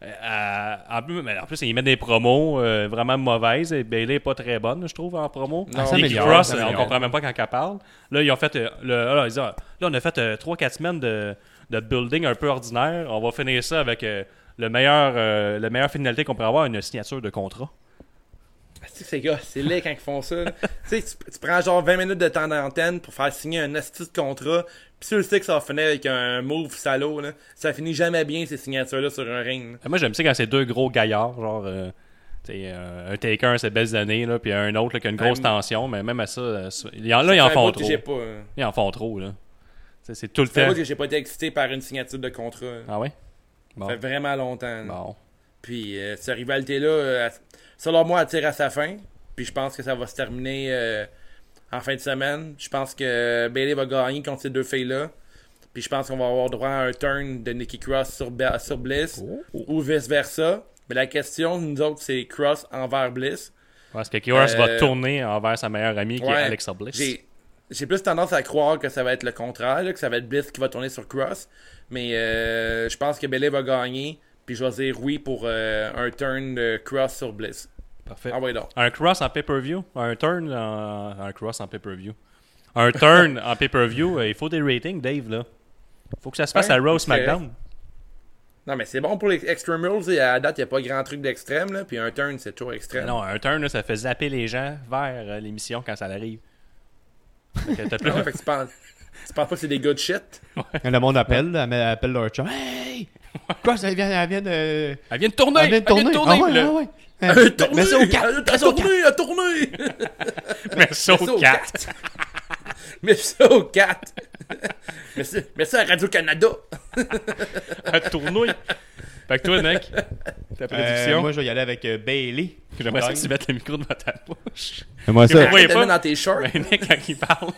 Euh, euh, en, plus, mais en plus, ils mettent des promos euh, vraiment mauvaises. Et Bailey est pas très bonne, je trouve, en promo. Nikki Cross, on comprend même pas quand elle parle. Là, ils ont fait. euh, le, là, ils ah, là, on a fait 3-4 semaines de, de building un peu ordinaire. On va finir ça avec euh, le meilleur, euh, la meilleure finalité qu'on pourrait avoir, une signature de contrat. Tu sais, ces gars, c'est laid quand ils font ça. (laughs) tu sais, tu, prends genre 20 minutes de temps d'antenne pour faire signer un astuce de contrat. Puis tu le sais que ça va finir avec un move salaud. Là. Ça finit jamais bien ces signatures-là sur un ring. là. Moi, j'aime ça quand c'est deux gros gaillards, genre. euh, euh, un Taker, c'est belles années, là, puis un autre là, qui a une grosse tension, mais même à ça, euh, là, ils en font trop. euh, Ils en font trop, là. C'est tout le temps. bout que j'ai pas été excité par une signature de contrat. Ah ouais? Bon. Ça fait vraiment longtemps. là. Bon. Puis euh, cette rivalité-là, euh, selon moi, elle tire à sa fin. Puis je pense que ça va se terminer euh, en fin de semaine. Je pense que Bailey va gagner contre ces deux filles-là. Puis je pense qu'on va avoir droit à un turn de Nikki Cross sur, Ba- sur Bliss. Oh. Ou, ou vice-versa. Mais la question, nous autres, c'est Cross envers Bliss. Parce que Kiros va tourner envers sa meilleure amie qui est Alexa Bliss. J'ai, j'ai plus tendance à croire que ça va être le contraire, là, que ça va être Bliss qui va tourner sur Cross. Mais euh, je pense que Bailey va gagner. Puis je vais dire oui pour euh, un turn de Cross sur Bliss. Parfait. Ah ouais donc. Un cross en pay-per-view? Un turn en... Un cross en pay-per-view. Un turn en pay-per-view, euh, il faut des ratings, Dave, là. faut que ça se Ouais, à Raw SmackDown. Non, mais c'est bon pour les Extreme Rules. et À la date, il n'y a pas grand truc d'extrême. là, Puis un turn, c'est toujours extrême. Non, un turn, là, ça fait zapper les gens vers euh, l'émission quand ça arrive. Fait que (laughs) fait que tu penses, tu penses pas que c'est des good shit? Le monde appelle, elle appelle leur chum. Hey! Quoi, ça vient, elle vient de. Elle vient de tourner! Elle vient de tourner. Ah ouais, le- ah ouais. Un Mets- tourné! Mets ça au 4. Un tourné! Un tourné! Mais ça Mets ça au au (laughs) 4. Mets ça au 4! (laughs) Mets ça, mets ça à Radio-Canada! (laughs) Un tournoi. Fait que toi, mec, ta Euh, prédiction? moi, je vais y aller avec euh, Bailey. J'aimerais ça que tu mettes le micro devant ta bouche. Moi, ça- Vous voyez pas? dans tes shorts. Mais Nick, quand il parle,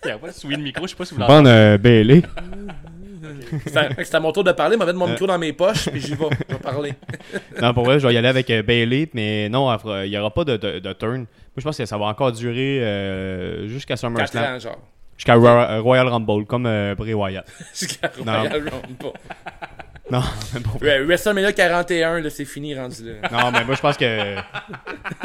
(laughs) il a pas de souris de micro, je sais pas si vous Je vais l'entendez. prendre euh, Bailey. (laughs) C'est à mon tour de parler. Je vais mettre mon micro dans mes poches. Puis j'y vais. Je vais parler. (laughs) Non, pour vrai, je vais y aller avec euh, Bailey, mais non, il n'y aura pas de, de, de turn. Moi, je pense que ça va encore durer euh, jusqu'à 4 SummerSlam. ans, genre. Jusqu'à Ro- Royal Rumble, comme euh, Bray Wyatt. Jusqu'à Non. Royal Rumble. Non, mais (laughs) bon. Ouais, WrestleMania 41, là, c'est fini rendu là. Non, mais moi, je pense que. (laughs)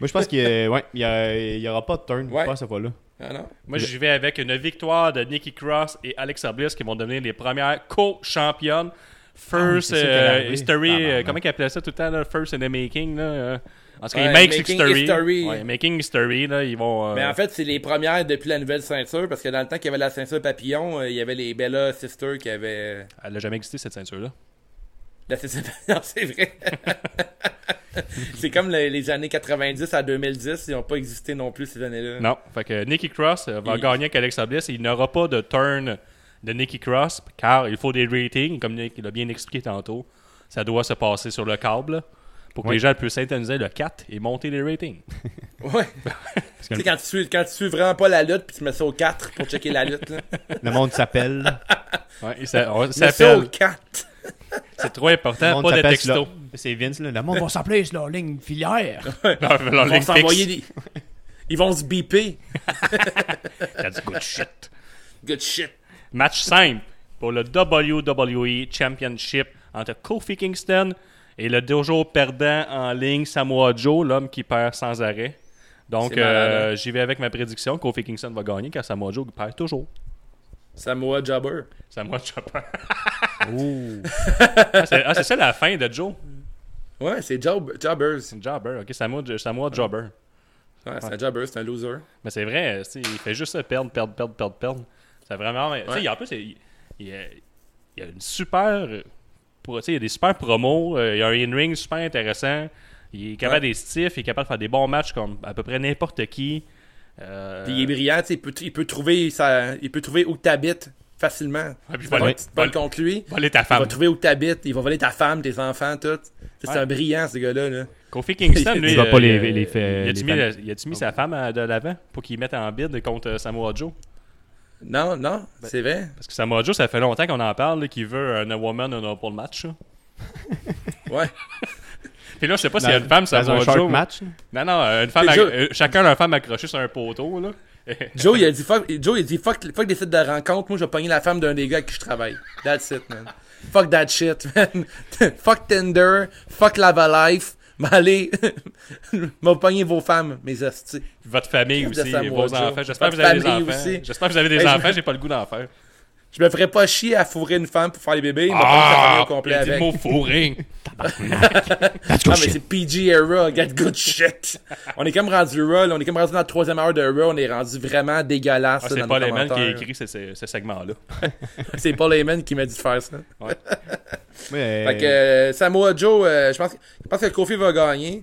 moi, je pense qu'il y, a- ouais, il y, a- y aura pas de turn, Ouais. pas cette fois-là. Ah non? Moi, j'y vais avec une victoire de Nikki Cross et Alexa Bliss qui vont devenir les premières co-championnes. First Ah, ça euh, History, arrivé. euh, Tabarnak. comment ils appelaient ça tout le temps, là, First in the Making. Là, euh. En tout cas, ils Making history. History. Ouais, making History, là, ils vont. euh, Mais en fait, c'est les premières depuis la nouvelle ceinture, parce que dans le temps qu'il y avait la ceinture papillon, euh, il y avait les Bella Sisters qui avaient. Elle n'a jamais existé, cette ceinture-là. La ceinture papillon, (laughs) c'est vrai. (laughs) c'est comme le- les années 90 à 2010, ils n'ont pas existé non plus ces années-là. Non. Fait que Nikki Cross euh, va Il- gagner avec Alexa Bliss. Il n'aura pas de turn de Nikki Cross, car il faut des ratings, comme Nick l'a bien expliqué tantôt. Ça doit se passer sur le câble pour que Oui. les gens puissent syntoniser le 4 et monter les ratings. (laughs) Ouais. tu sais, quand tu, suis, quand tu suis vraiment pas la lutte, puis tu mets ça au 4 pour checker la lutte, là. (laughs) Le monde s'appelle. (laughs) Ouais, ça, on ça au s'appelle. 4. C'est trop Le important, monde pas de s'appelle texto. C'est Vince, là. Le monde va s'appeler sur la ligne filière. Leur- leur Ils vont s'envoyer des. Ils vont se biper. That's good shit. Good shit. Match simple pour le WWE Championship entre Kofi Kingston et le dojo perdant en ligne Samoa Joe, l'homme qui perd sans arrêt. Donc, euh, j'y vais avec ma prédiction. Kofi Kingston va gagner car Samoa Joe perd toujours. Samoa Jobber. Samoa Joe perd. (laughs) Ouh. Ah, c'est ah, c'est ça la fin de Joe. Ouais, c'est Job, Jobbers. C'est Jobber. Ok, Samoa, Samoa Jobber. Ouais, c'est un Jobber, c'est un loser. Mais c'est vrai, il fait juste ça perdre, perdre, perdre, perdre, perdre. C'est vraiment. tu sais, Ouais. il- En plus, il, il, il y a une super. Pour- tu sais, Il y a des super promos. euh, Il y a un in-ring super intéressant. Il est capable Ouais. des stiffs. Il est capable de faire des bons matchs comme à peu près n'importe qui. Euh, il est brillant, tu sais, il peut, il peut trouver sa, il peut trouver où t'habites facilement. Ouais, puis Tu vas voler- voler contre lui. voler ta Il va femme. trouver où t'habites, il va voler ta femme, tes enfants, tout. C'est Ouais. un brillant, ce gars-là. Là. Kofi Kingston, (laughs) lui. Il va euh, pas les- fait- il a-tu mis, le- il mis sa femme à- de l'avant pour qu'il mette en bid contre Samoa Joe? Non, non, Ben, c'est vrai. Parce que Samoa Joe, ça fait longtemps qu'on en parle, qu'il veut un woman un pour le match. (laughs) Ouais. (laughs) Puis là, je sais pas s'il y a une femme, Samoa Joe. match. Non, non, euh, une femme Joe- euh, chacun leur femme accrochée sur un poteau, là. (laughs) Joe, il a dit fuck, Joe, il a dit fuck, fuck des sites de rencontre. Moi, je vais pogner la femme d'un des gars avec qui je travaille. That's it, man. Fuck that shit, man. fuck Tinder. Fuck Lava Life. Mais allez, m'a pogner vos femmes, mes hosties. Votre famille aussi, vos enfants. J'espère que vous avez des enfants. J'espère que vous avez des enfants, j'ai pas le goût d'en faire. Je me ferais pas chier à fourrer une femme pour faire les bébés. Il m'a famille au complet avec. le mot (laughs) Ah, good mais c'est PG era, get good shit. on est comme rendu Raw, là, on est comme rendu dans la troisième heure de Raw, on est rendu vraiment dégueulasse. Ah, là, c'est nos les qui a écrit ce, ce- ce segment-là. (laughs) C'est Paul Heyman qui m'a dit de faire ça. Ouais, Fait que euh, Samoa Joe, euh, je pense, je pense que Kofi va gagner.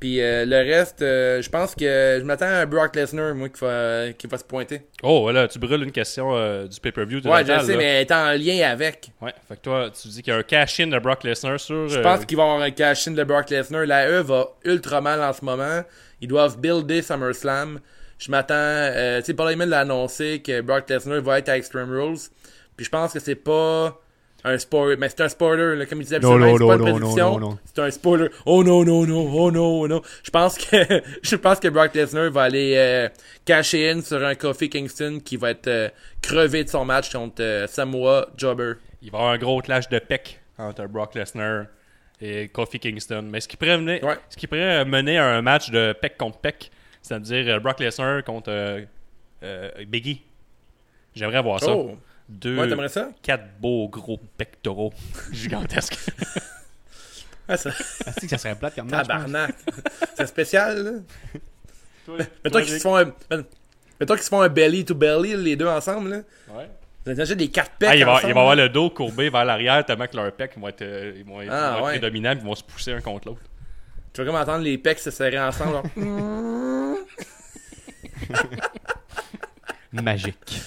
Puis euh, le reste, euh, je pense que je m'attends à Brock Lesnar, moi, qui va, qui va se pointer. Oh, là, tu brûles une question euh, du pay-per-view. de Ouais, je sais, là. mais elle est en lien avec. Ouais, fait que toi, tu dis qu'il y a un cash-in de Brock Lesnar sur. Je pense qu'il va y avoir un cash-in de Brock Lesnar. La E va ultra mal en ce moment. Ils doivent builder SummerSlam. Je m'attends. Tu sais, Paul Heyman l'a annoncé que Brock Lesnar va être à Extreme Rules. Puis je pense que c'est pas un spoiler. Mais c'est un spoiler, là, comme il disait C'est pas une prédiction. C'est un spoiler. Oh non, non, non, oh non, oh non. Je pense que (laughs) je pense que Brock Lesnar va aller euh, cacher in sur un Kofi Kingston qui va être euh, crevé de son match contre euh, Samoa Jobber. Il va y avoir un gros clash de pec entre Brock Lesnar et Kofi Kingston. Mais ce qui pourrait mener, Ouais. ce qui pourrait mener à un match de pec contre pec, c'est-à-dire Brock Lesnar contre euh, euh, Biggie. J'aimerais voir ça. Oh! Deux, Ouais, t'aimerais ça? quatre beaux gros pectoraux (laughs) gigantesques. (laughs) Ah, ça... Ah, c'est que ça serait plate comme. Tabarnak. c'est spécial, là. Toi, Mettons toi, qu'ils se font un... Mettons qu'ils se font un belly to belly, les deux ensemble, là. Ouais. Vous avez des quatre pecs Ah, il, va, ensemble, il va avoir le dos courbé vers l'arrière tellement que leurs pecs vont être, euh, ils vont être, Ah, vont être ouais. prédominants ils vont se pousser un contre l'autre. Tu vas comme entendre les pecs se serrer ensemble. genre. (laughs) Magique.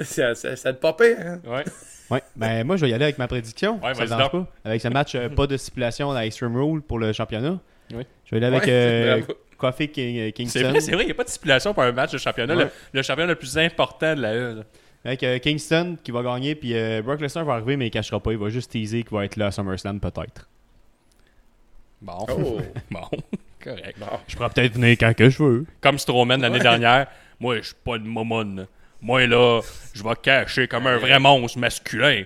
Ça, ça, ça te popait, hein? Ouais. Ouais, ben moi je vais y aller avec ma prédiction. Ouais, ça pas. Avec ce match, euh, pas de stipulation à Extreme Rule pour le championnat. Oui. Je vais aller avec Ouais, (laughs) euh. Kofi King- Kingston. C'est vrai, c'est vrai, il n'y a pas de stipulation pour un match de championnat. Ouais. Le, le championnat le plus important de la E. là. Avec euh, Kingston qui va gagner, puis euh, Brock Lesnar va arriver, mais il cachera pas. Il va juste teaser qu'il va être là à SummerSlam peut-être. Bon. Oh. (laughs) bon. Correct. Je pourrais peut-être venir quand que je veux. Comme Strowman l'année dernière. Moi, je suis pas une momone. Moi, là, je vais cacher comme un vrai monstre masculin.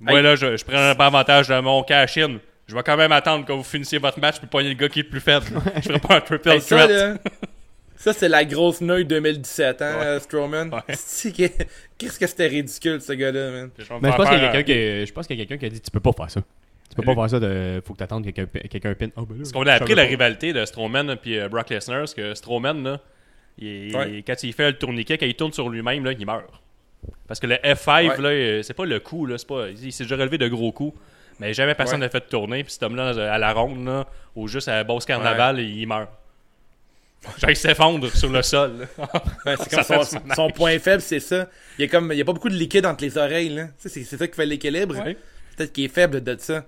Moi, Hey. là, je, je prends pas avantage de mon cash-in. Je vais quand même attendre que vous finissiez votre match puis pogner le gars qui est le plus faible. (laughs) je ferai pas un triple Hey, ça, threat. là, (laughs) ça c'est la grosse neuille 2017, hein, Ouais. euh, Strowman? Ouais. (laughs) Que- Qu'est-ce que c'était ridicule, ce gars-là, man? Je Mais je faire pense qu'il y a faire, quelqu'un euh, qui, je pense qu'il y a quelqu'un qui a dit tu peux pas faire ça. Tu peux pas faire ça de faut que t'attendes quelqu'un quelqu'un pin. Oh, ben là, Parce qu'on a appris la pas. rivalité de Strowman et Brock Lesnar, parce que Strowman, là, il- Ouais. quand il fait le tourniquet, quand il tourne sur lui-même, il meurt. Parce que le F5, Ouais. là, euh, c'est pas le coup, là, c'est pas, il s'est déjà relevé de gros coups, mais jamais personne Ouais. n'a fait tourner, puis cet homme-là, euh, à la ronde, là, ou juste à la Bosse Carnaval, il meurt. Genre, il s'effondre sur le sol. (laughs) Ouais, c'est comme son, son son point faible, c'est ça. Il y a comme, il y a pas beaucoup de liquide entre les oreilles, là. C'est c'est ça qui fait l'équilibre. Ouais. Peut-être qu'il est faible de ça.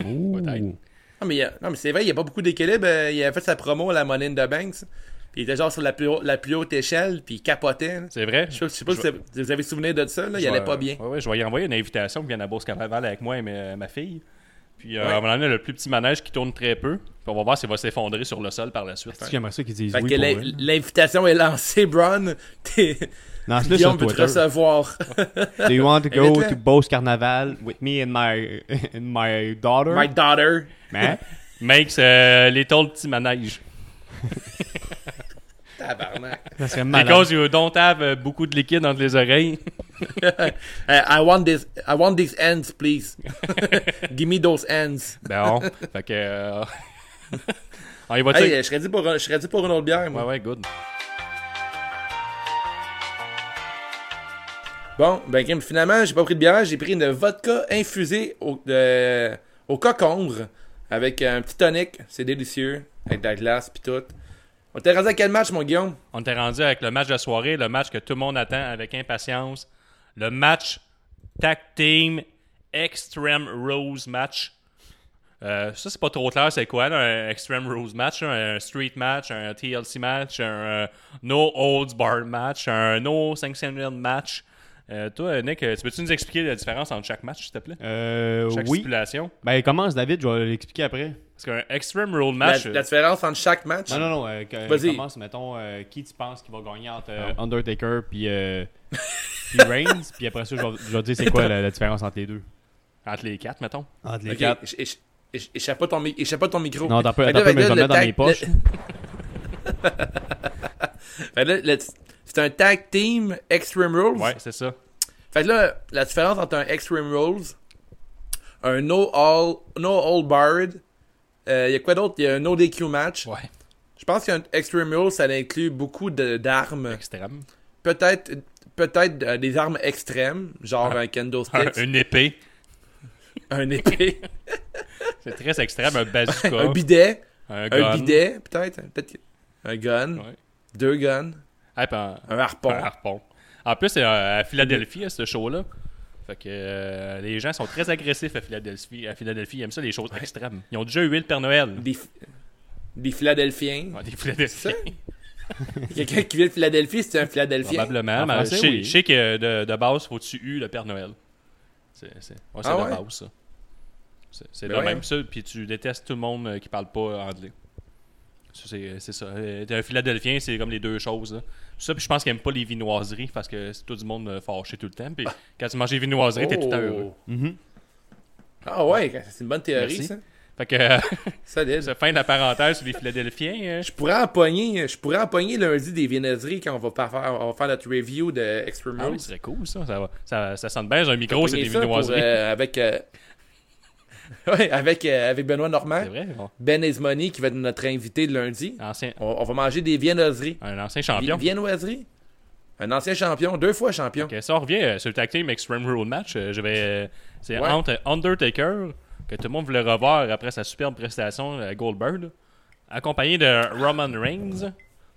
Non, mais, il y a- non, mais c'est vrai, il y a pas beaucoup d'équilibre. Euh, il a fait sa promo à la Money in the Banks. Puis il était genre sur la plus, haut- la plus haute échelle, puis il capotait. là. C'est vrai. Je sais, je sais pas si vous avez souvenir de ça, là. Il allait pas bien. Ouais, ouais, je vais y envoyer une invitation qui vient à Beauce Carnaval avec moi et ma, ma fille. Puis euh, Ouais. on va emmener le plus petit manège qui tourne très peu. Puis on va voir s'il va s'effondrer sur le sol par la suite. Que J'aimerais ça qu'ils disent Fait oui que pour l'in- vrai. l'invitation est lancée, Braun. (laughs) T'es- Non, c'est là Guillaume sur veut te Twitter. recevoir. (laughs) Do you want to go Invite-le. to Beauce Carnaval with me and my and my daughter? My daughter. Man? (laughs) Makes euh, little petit manège. Tabarnak. Ça serait malade. Because you don't have euh, beaucoup de liquide entre les oreilles. (laughs) Uh, I want this. I want these ends, please. (laughs) Give me those ends. Bon. fait que. euh, (laughs) on y va Hey, je serais dit pour, je serais dit pour une autre bière, moi. Ouais, ouais, good. Bon, ben Kim, finalement, j'ai pas pris de bière, j'ai pris une vodka infusée au, de- au cocombre avec un petit tonic. C'est délicieux, avec de la glace pis tout. On t'est rendu à quel match, mon Guillaume? On t'est rendu avec le match de soirée, le match que tout le monde attend avec impatience. Le match Tag Team Extreme Rose Match. Euh, ça, c'est pas trop clair, c'est quoi, un Extreme Rose Match, un Street Match, un TLC Match, un euh, No Holds Bar Match, un No Sanction Match. Euh, toi, Nick, euh, tu peux-tu nous expliquer la différence entre chaque match, s'il te plaît? Euh, Chaque oui. stipulation? Ben, commence, David, je vais l'expliquer après. Parce qu'un Extreme Rule La, Match... la différence entre chaque match? Non, non, non. euh, Vas-y. commence, mettons, euh, qui tu penses qui va gagner entre euh, Ah. Undertaker puis euh, (laughs) puis Reigns, puis après ça, je vais, je vais dire c'est quoi la, la différence entre les deux. Entre les quatre, mettons. Entre les Ok, quatre. éch- éch- éch- Échappe pas ton, mi- échappe pas ton micro. Non, t'as Fait t'as mais je mettre dans tag- mes poches. (laughs) Fait là, c'est un tag team Extreme Rules? Ouais, c'est ça. Fait que là, la différence entre un Extreme Rules, un No All, no all Barred, il y a quoi d'autre? Il y a un No DQ match. Ouais. Je pense qu'un Extreme Rules, ça inclut beaucoup de- d'armes. Extrême. Peut-être peut-être euh, des armes extrêmes, genre un kendo stick, Une épée. (laughs) un épée, (laughs) C'est très extrême. Un bazooka. un bidet, un un bidet, peut-être, peut-être un gun, Ouais. deux guns, Ah, un, un harpon. un harpon. En plus, c'est euh, à Philadelphie, ce show-là. Fait que euh, les gens sont très agressifs à Philadelphie. À Philadelphie, ils aiment ça, les choses extrêmes. Ils ont déjà eu le Père Noël. Des, des Philadelphiens. Ouais, des Philadelphiens. Quelqu'un qui vient de Philadelphie, c'est un Philadelphien. Probablement. En mais je, sais, oui. je sais que de, de base, faut tu eu le Père Noël. C'est c'est- ouais, Ah de ouais? base, ça. C'est c'est Ben ouais, même ça, puis tu détestes tout le monde euh, qui parle pas anglais. Ça, C'est c'est ça. Euh, T'es un Philadelphien, c'est comme les deux choses. là. Ça, puis je pense qu'ils aiment pas les viennoiseries parce que c'est tout du monde euh, fâché tout le temps. Puis quand tu manges des viennoiseries, t'es tout le temps heureux. Oh. Mhm. Ah ouais, c'est une bonne théorie, Merci. ça. Fait que, euh, (laughs) c'est fin de la parenthèse sur les Philadelphiens. euh, Je pourrais empoigner, je pourrais empoigner lundi des viennoiseries quand on va faire, on va faire notre review de Extreme Ah oui, Rules. ce serait cool ça. Ça, va- ça, ça sonne bien. J'ai un micro, c'est des ça pour, viennoiseries. euh, avec, (laughs) ouais, avec, euh, avec Benoît Normand, C'est vrai. bon. Ben Esmoni qui va être notre invité de lundi. Ancien, On, on va manger des viennoiseries. un ancien champion. Vi- Viennoiseries? Un ancien champion, deux fois champion. Ok, ça on revient euh, sur le tag team Extreme Rule Match. euh, je vais, c'est Ouais. entre Undertaker, que tout le monde voulait revoir après sa superbe prestation à Goldberg, accompagné de Roman Reigns,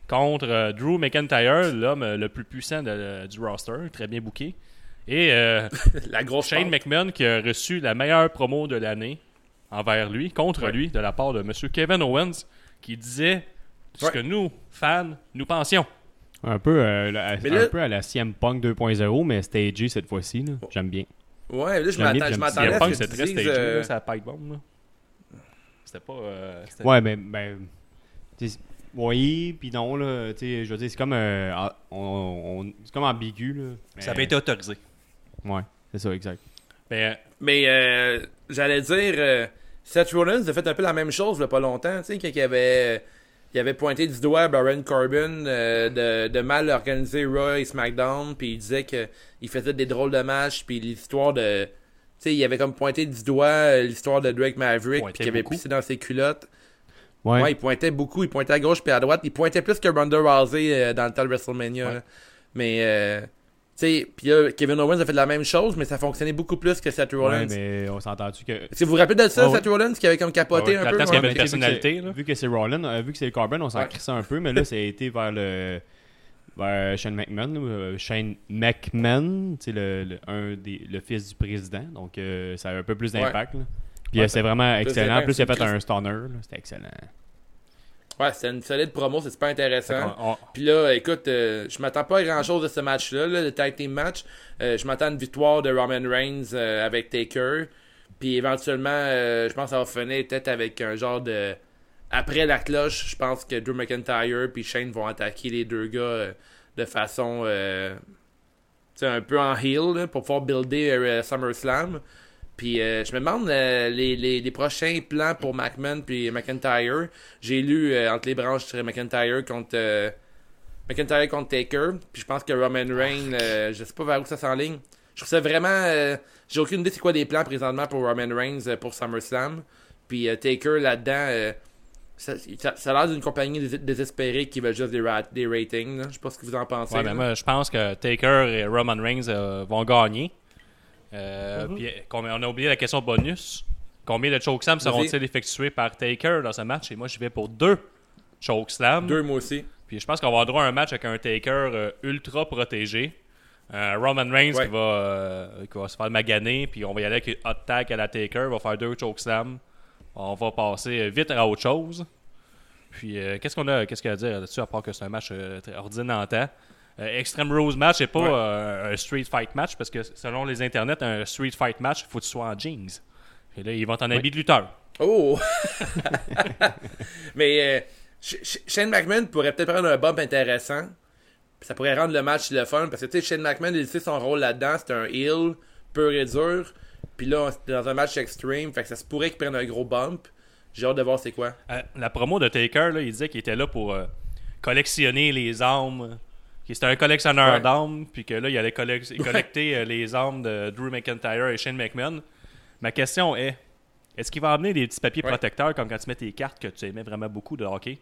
contre Drew McIntyre, l'homme le plus puissant de- du roster, très bien booké. Et euh, (laughs) La grosse Shane. McMahon qui a reçu la meilleure promo de l'année envers lui, contre Ouais. lui, de la part de M. Kevin Owens, qui disait ce Ouais. que nous, fans, nous pensions. Un peu, euh, la- un là- peu à la CM Punk 2.0, mais stagé cette fois-ci. là. J'aime bien. Ouais, là, je m'attendais à ce que c'était tu très dises, stagé, euh, pipe bomb. là. C'était pas. euh, c'était- Ouais, mais ben, sais, Oui, puis non, là. Tu sais, je veux dire, c'est comme. euh, ah, on, on- c'est comme ambigu, là. Mais- Ça avait été autorisé. Ouais, c'est ça, exact. Mais Mais euh, j'allais dire, euh, Seth Rollins a fait un peu la même chose il y a pas longtemps, tu sais, quand il avait, il avait pointé du doigt à Baron Corbin euh, de, de mal organiser Raw et SmackDown, puis il disait que il faisait des drôles de matchs, puis l'histoire de... Tu sais, il avait comme pointé du doigt euh, l'histoire de Drake Maverick, puis qu'il avait pissé dans ses culottes. Ouais. Ouais, il pointait beaucoup. Il pointait à gauche puis à droite. Il pointait plus que Ronda Rousey euh, dans le temps de WrestleMania. Ouais. Mais, euh, sais, puis là, Kevin Owens a fait la même chose, mais ça fonctionnait beaucoup plus que Seth Rollins. Ouais, mais on s'entend-tu que. Est-ce que vous vous rappelez de ça, Ouais, Seth Rollins, qui avait comme capoté Ouais, un peu? ouais? qu'il y avait une sais, vu que personnalité, c'est- là. Vu que c'est euh, vu que c'est Corbin, on s'en Ouais. crisse un peu, mais là, ça a été vers le. vers Shane McMahon, euh, Shane McMahon, tu sais, le, le, un des, le fils du président, donc euh, ça a un peu plus d'impact. Puis Ouais, c'est vraiment excellent. d'impact, Plus, il a c'est fait un stunner, là, c'était excellent. Ouais, c'était une solide promo, c'est super intéressant. on- Puis là, écoute, euh, je m'attends pas à grand chose de ce match-là, là, le tag team match. Euh, je m'attends à une victoire de Roman Reigns euh, avec Taker. Puis éventuellement, je pense que ça va finir peut-être avec un genre de. Après la cloche, je pense que Drew McIntyre puis Shane vont attaquer les deux gars de façon. tu sais, un peu en heel là, pour pouvoir builder SummerSlam. Puis euh, je me demande euh, les, les, les prochains plans pour McMahon puis McIntyre. J'ai lu euh, entre les branches sur McIntyre contre euh, McIntyre contre Taker. Puis je pense que Roman Reigns, je sais pas vers où ça s'enligne. Je trouve ça vraiment. J'ai aucune idée c'est quoi des plans présentement pour Roman Reigns pour SummerSlam. Puis euh, Taker là-dedans, ça, ça, ça a l'air d'une compagnie dés- désespérée qui veut juste des, ra- des ratings. là. Je sais pas ce que vous en pensez. Ouais, mais moi, je pense que Taker et Roman Reigns vont gagner. Euh, Mhm. puis, combien- on a oublié la question bonus. Combien de chokeslam seront-ils effectués par Taker dans ce match? Et moi, je vais pour deux chokeslam. Deux mois aussi. Puis je pense qu'on va avoir droit à un match avec un Taker euh, ultra protégé. Un Roman Reigns Ouais. qui, va, euh, qui va se faire maganer. Puis on va y aller avec une hot tag à la Taker. va faire deux chokeslam. On va passer euh, vite à autre chose. Puis euh, qu'est-ce qu'on a qu'est-ce qu'il y a à dire là-dessus à part que c'est un match euh, très ordinaire? Euh, Extreme Rose match, c'est pas Ouais. euh, un street fight match parce que selon les internets, un street fight match, il faut que tu sois en jeans. Et là, ils vont en habit de lutteur. Oh! (laughs) Mais euh, Sh- Sh- Shane McMahon pourrait peut-être prendre un bump intéressant. Ça pourrait rendre le match le fun. Parce que tu sais, Shane McMahon, il sait son rôle là-dedans. C'est un heel pur et dur. Puis là, dans un match extreme. Fait que ça se pourrait qu'il prenne un gros bump. J'ai hâte de voir c'est quoi. Euh, la promo de Taker, là, il disait qu'il était là pour collectionner les armes. Qu'il C'était un collectionneur Ouais. d'armes, puis que là, il allait collec- collecter euh, les armes de Drew McIntyre et Shane McMahon. Ma question est est-ce qu'il va amener des petits papiers Ouais. protecteurs comme quand tu mets tes cartes que tu aimais vraiment beaucoup de hockey?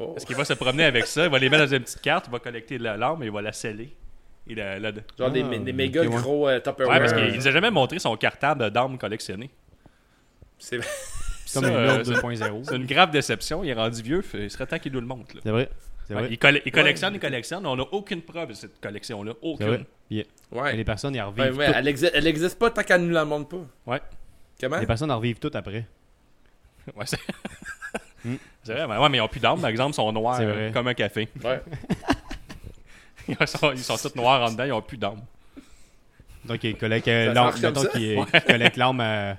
Oh. Est-ce qu'il va se promener avec ça? Il va les mettre dans une petite carte, il va collecter la- l'arme et il va la sceller. Et la- la- Genre des, Ah, des méga gros euh, Tupperware. Ouais, parce qu'il nous a jamais montré son cartable d'armes collectionnées. C'est comme une euh, autre 2.0. C'est une grave déception. Il est rendu vieux. Il serait temps qu'il nous le montre. C'est vrai. C'est Ouais, vrai. il, colle- il collectionne, il collectionne. On n'a aucune preuve de cette collection-là. Aucune. vrai. Puis, Ouais. Les personnes, y revivent ouais, elle, exi- elle existe pas tant qu'elle nous la montre pas. Ouais. Comment? Les personnes en revivent toutes après. (laughs) Ouais, c'est Mm. c'est vrai. mais, ouais, mais ils n'ont plus d'armes, par exemple, ils sont noirs euh, comme un café. Ouais. (laughs) Ils sont, ils sont tous noirs en dedans, ils n'ont plus d'armes. Donc, il collecte euh, l'arme. l'arme à,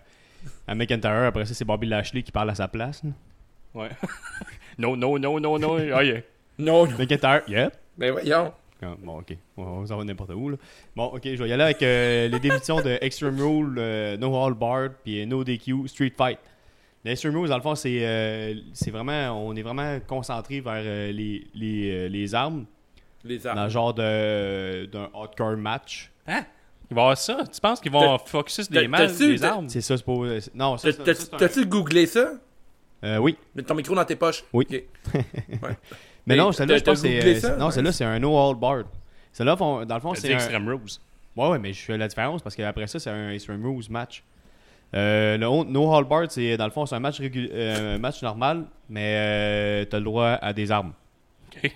à McIntyre. Après ça, c'est Bobby Lashley qui parle à sa place. là. Ouais. (laughs) non, non, non, non, non. Ah, yeah. Non, non. McIntyre, yeah. Mais voyons. Ah, bon, ok. On, s'en va n'importe où. Là. Bon, ok, je vais y aller avec euh, les démissions de Extreme Rule, euh, No Hall Bar, puis No DQ, Street Fight. L'Extreme Rules, dans le fond, c'est euh, c'est vraiment. On est vraiment concentré vers euh, les, les, euh, les armes, Les dans le armes. genre de- d'un hardcore match. Hein? Il va y avoir ça? Tu penses qu'ils vont focuser t'as- des matchs, des armes? C'est ça, c'est pas. euh, c'est- Non, ça, T'as-tu googlé ça? Euh, oui. Mets ton micro dans tes poches. Oui. Ok. (laughs) Mais Mais non, celle-là, je pense que c'est. Non, celle-là, c'est un No Hall Bar. Celle-là, dans le fond, c'est un. Extreme Rules. Ouais, ouais, mais je fais la différence parce qu'après ça, c'est un Extreme Rules match. Euh, le No Hall Bar, c'est dans le fond, c'est un match, euh, match normal, mais euh, t'as le droit à des armes. OK. Ouais,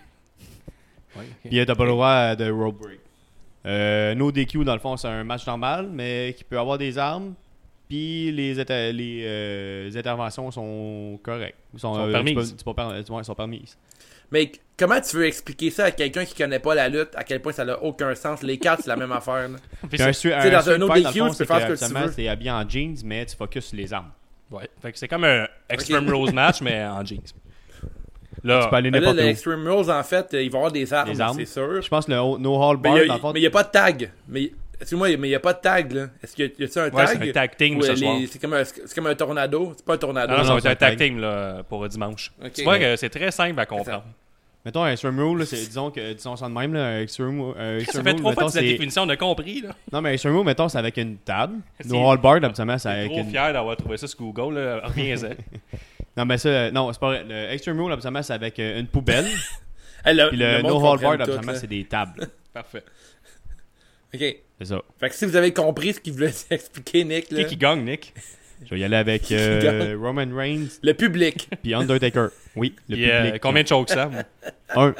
ok. Puis euh, t'as pas le droit à de road break. Euh, no DQ, dans le fond, c'est un match normal, mais qui peut avoir des armes. Puis les, éta- les, euh, les interventions sont correctes. Sont, Sont euh, permises. tu peux- peux sont permises. Mais comment tu veux expliquer ça à quelqu'un qui connaît pas la lutte, à quel point ça n'a aucun sens? Les cartes, c'est la même affaire. là. Puis un, dans un autre DQ, tu peux faire ce que tu veux. t'es habillé en jeans, mais tu focuses sur les armes. Ouais. Fait que c'est comme un Extreme Ok. Rules match, mais en jeans. Là, Tu peux aller Mais là, n'importe les où. Extreme Rules, en fait, il va y avoir des armes, Des armes. c'est sûr. Je pense que le No Hall Mais Bar, il dans le fond, n'y a, pas de tag. Mais, excuse-moi, mais il n'y a pas de tag, là. Est-ce qu'il y a, un Ouais, tag? c'est un tag team ce les- C'est comme, un- c'est comme un tornado. C'est pas un tornado. non, non, ça c'est un tag team là, pour dimanche. Ok. Tu vois que c'est très simple à comprendre. mettons un Extreme Rule, disons, que, disons ça de même, là, un Extreme, euh, (laughs) Ça Extreme fait Rule, trois fois que la c'est... définition, on a compris. Là. Non, mais Extreme Rule, mettons, c'est avec une table. No Hall Bar, habituellement, c'est Je suis avec trop une... fier d'avoir trouvé ça sur Google. Là. (laughs) Reviens-en. (laughs) Non, mais ça, non, c'est pas vrai. Le Extreme Rule, habituellement, c'est avec euh, une poubelle. Puis le, No Hall habituellement, là. c'est des tables. Parfait. OK. C'est ça. Fait que si vous avez compris ce qu'il voulait (laughs) expliquer, Nick, là, Qui qui gagne, Nick? (laughs) Je vais y aller avec euh, Roman Reigns le public. (laughs) puis Undertaker. Oui, le Puis, euh, public. combien de chokeslam? Un.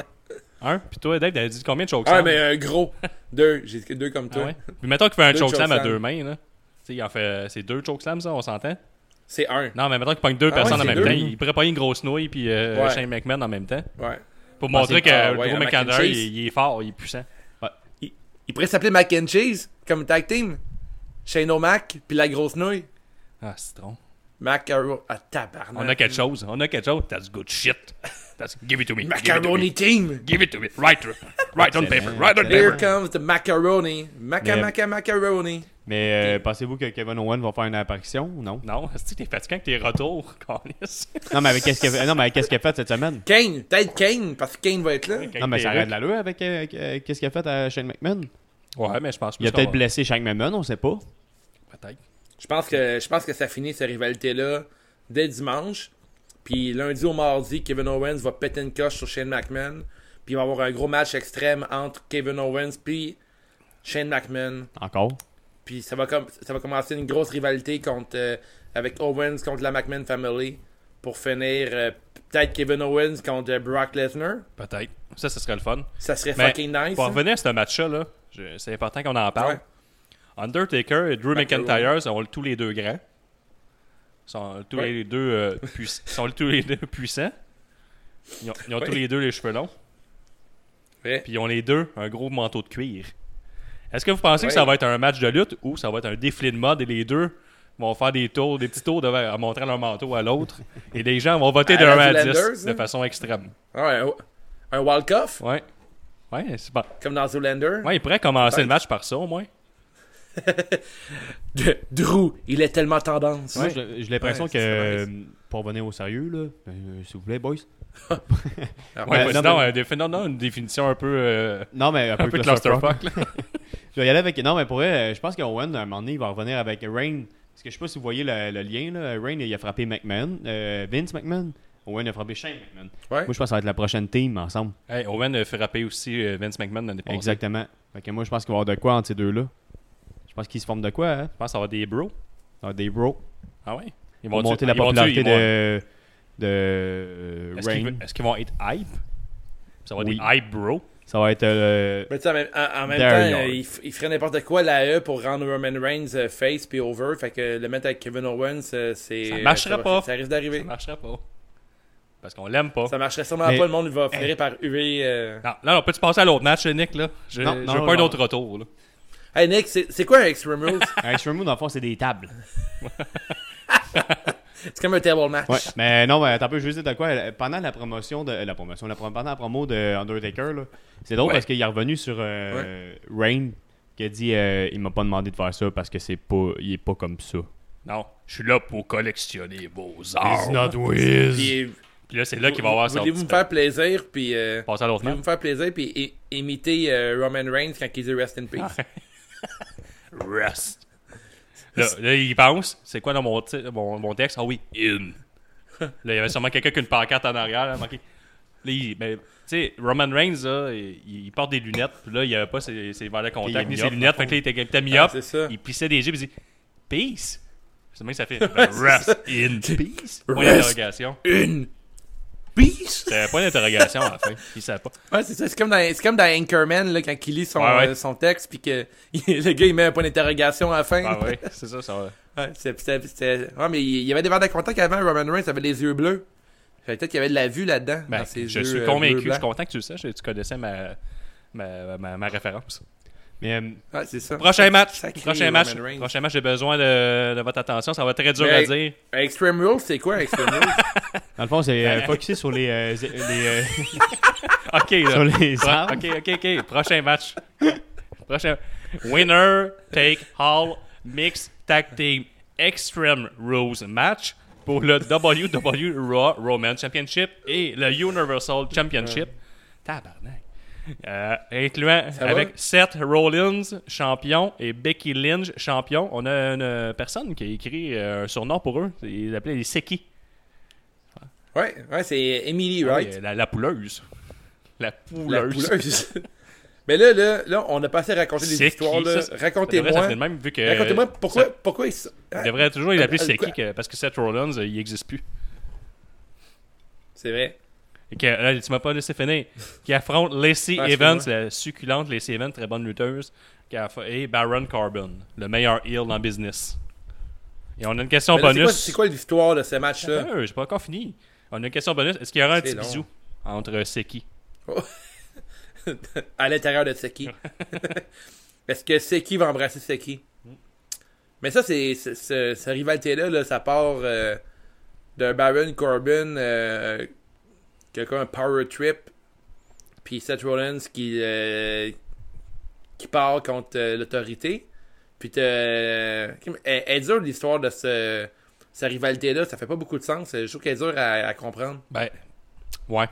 Un? Puis toi, Dave, t'avais dit combien de Ah, chokeslam? mais un gros. Deux. J'ai dit deux comme Ah toi. ouais? Puis mettons qu'il fait un chokeslam à deux mains. Là. Tu sais, il en fait. C'est deux chokeslams, ça, on s'entend? C'est un. Non, mais mettons qu'il pogne deux Ah personnes ouais, en même deux. temps. Il pourrait pas une grosse nouille puis euh, Ouais. Shane McMahon en même temps. Ouais. Pour Ah, montrer que ah, Drew un McIntyre, il est fort, il est puissant. Il, pourrait s'appeler Mac and Cheese comme tag team. Shane O'Mac, puis la grosse nouille. Ah, c'est trop. Macaro. Ah, tabarnak. On a quelque chose. On a quelque chose. That's good shit. That's, give it to me. Give it to Macaroni me. team. Give it to me. Right, right on paper. Right on Here paper. comes the macaroni. Maca, Mais- maca, macaroni. Mais euh, pensez-vous que Kevin Owen va faire une apparition ou non? Non, (laughs) est-ce que t'es fatiguant que t'es retour, (laughs) Carlis? Non, mais avec qu'est-ce qu'il a fait, non, mais avec qu'est-ce qu'il a fait cette semaine? Kane. Peut-être Kane, parce que Kane va être là. Non, mais ça arrête de l'allure avec euh, euh, qu'est-ce qu'il a fait à Shane McMahon? Ouais, mais je pense Il a peut-être blessé Shane McMahon, on sait pas. Peut-être. Je pense que je pense que ça finit cette rivalité-là dès dimanche. Puis lundi au mardi, Kevin Owens va péter une coche sur Shane McMahon. Puis il va y avoir un gros match extrême entre Kevin Owens puis Shane McMahon. Encore. Puis ça va comme ça va commencer une grosse rivalité contre euh, avec Owens contre la McMahon family pour finir euh, peut-être Kevin Owens contre euh, Brock Lesnar. Peut-être. Ça, ce serait le fun. Ça serait Mais fucking nice. Pour hein. revenir à ce match-là, c'est important qu'on en parle. Ouais. Undertaker et Drew. McIntyre sont tous les deux grands. sont tous Ouais. les deux euh, (laughs) sont tous les deux puissants. Ils ont, ils ont Ouais. tous les deux les cheveux longs. Puis ils ont les deux un gros manteau de cuir. Est-ce que vous pensez que Ouais. ça va être un match de lutte ou ça va être un défilé de mode et les deux vont faire des tours, des petits tours devant, en montrant leur manteau à l'autre (laughs) et les gens vont voter À de 1 à Zoolander, 10 ça? de façon extrême. Ah ouais, un, walk-off Ouais. Ouais, c'est bon. comme dans Zoolander? Ouais, il pourrait commencer le match par ça au moins. (laughs) De- Drew, il est tellement tendance. Moi, j'ai l'impression Ouais, que, pour revenir au sérieux, là, euh, s'il vous plaît, boys. (laughs) Ouais, Ouais, vas-y non, mais- non, non, une définition un peu, euh, Non, mais un peu, un peu clusterfuck. (laughs) Je vais y aller avec. Non, mais pour vrai, euh, je pense qu'Owen, à un moment donné, il va revenir avec Rain. Parce que je sais pas si vous voyez le, le lien, là. Rain, il a frappé McMahon. euh, Vince McMahon. Owen a frappé Shane McMahon. Ouais. Moi, je pense que ça va être la prochaine team ensemble. Hey, Owen a fait rapper aussi euh, Vince McMahon l'année passée. Exactement. Fait que moi, je pense qu'il va y avoir de quoi entre ces deux-là. Je pense qu'ils se forment de quoi, hein? Je pense que ça va être des bros. Ah, des bros. Ah ouais? Ils vont monter la ils vont popularité ils vont- de. De. euh, Est-ce qu'ils, vont- est-ce qu'ils vont être hype? Ça va être Oui. des hype bros. Ça va être. euh, Mais tu sais, en même, en- en même temps, il, f- il ferait n'importe quoi la E pour rendre Roman Reigns euh, face puis over. Fait que le mettre avec Kevin Owens, c'est. Ça marcherait va- pas. Ça risque Ça d'arriver. marcherait pas. Parce qu'on l'aime pas. Ça marcherait sûrement Mais- pas. Le monde il va finir par huer. euh. Non, là, on peut-tu passer à l'autre match, Nick, là? Je, Non, je non, veux pas un non. autre retour, là. Hey Nick, c'est c'est quoi un Extreme Rules (laughs) un Extreme Rules, dans le fond, c'est des tables. (laughs) C'est comme un table match. Ouais, mais non, mais un peu, je veux dire de quoi. euh, Pendant la promotion de. La promotion, la, prom- pendant la promo de Undertaker, là, c'est drôle Ouais. parce qu'il est revenu sur euh, Rain qui a dit euh, il m'a pas demandé de faire ça parce que c'est pas. Il est pas comme ça. Non, je suis là pour collectionner vos arts. Wiz. Puis, Puis là, c'est là qu'il va avoir son Voulez-vous me faire plaisir puis. Euh, Passer à l'autre voulez-vous me faire plaisir puis imiter euh, Roman Reigns quand il dit Rest in Peace? (laughs) Rest. Là, là, il pense, c'est quoi dans mon, mon, mon texte? Ah oui, in. (laughs) Là, il y avait sûrement quelqu'un qui a une pancarte en arrière. Là, marqué. Là, il- ben, tu sais, Roman Reigns, là, il, il porte des lunettes. Puis là, il avait pas ses, ses verres de contact ni ses lunettes. Fait que là, il était, était Ah, myope. ça. il plissait des yeux. Puis il dit Peace. C'est même que ça fait. Ben, Rest in peace. Point d'interrogation. Une Peace. C'était point d'interrogation à la fin. Il savait pas. Ouais, c'est ça. C'est comme dans, c'est comme dans Anchorman là, quand il lit son, Ouais, ouais. euh, son texte puis que (laughs) le gars il met un point d'interrogation à la fin. Ah ouais, c'est ça, ça va. Ouais, c'était- c'était- ouais, mais il y avait des verres de contact avant, Roman Reigns avait les yeux bleus. Peut-être qu'il y avait de la vue là-dedans. Ben, dans ses je yeux, suis euh, convaincu, je suis content que tu le saches, tu connaissais ma, ma, ma, ma référence. Mais euh, Ouais, c'est ça. Prochain match. Sacré Prochain match. Reigns. Prochain match, j'ai besoin de, de votre attention. Ça va être très dur Mais- à dire. Extreme Rules, c'est quoi Extreme Rules? (laughs) Dans le fond, c'est euh, focusé sur les, euh, les, euh, (laughs) Ok, là. sur les ok, ok, ok. Prochain match. Prochain. Winner take all mixed tag team extreme rules match pour le WWE Raw Roman Championship et le Universal Championship. Tabarnak. Euh, incluant avec Seth Rollins, champion, et Becky Lynch, champion. On a une personne qui a écrit euh, un surnom pour eux. Ils l'appelaient les Seki. Ouais, ouais, c'est Emily, Ah right oui, la, la pouleuse. La La pouleuse. (laughs) Mais là, là, là, on a pas assez raconté des histoires. Racontez-moi. Racontez-moi pourquoi, ça- pourquoi ils sont- Il devrait toujours l'appeler Seki parce que Seth Rollins, euh, il n'existe plus. C'est vrai. Et que, là, tu m'as pas laissé finir. Qui affronte Lacey Ah, Evans, la succulente Lacey Evans, très bonne lutteuse, qui a fa- et Baron Corbin, le meilleur heel dans le business. Et on a une question là, bonus. c'est quoi l'histoire de ce match-là? Ah, j'ai pas encore fini. On a une question bonus. Est-ce qu'il y aura un petit long. bisou entre Seki? (laughs) À l'intérieur de Seki. (laughs) Est-ce que Seki va embrasser Seki? Mais ça, c'est c'est- ce- cette rivalité-là, là, ça part euh, d'un Baron Corbin euh, comme un power trip, puis Seth Rollins qui, euh, qui part contre euh, l'autorité. Puis t'as- elle, elle dure l'histoire de ce, cette rivalité-là, ça fait pas beaucoup de sens. Je trouve qu'elle est dure à, comprendre. Ben, ouais.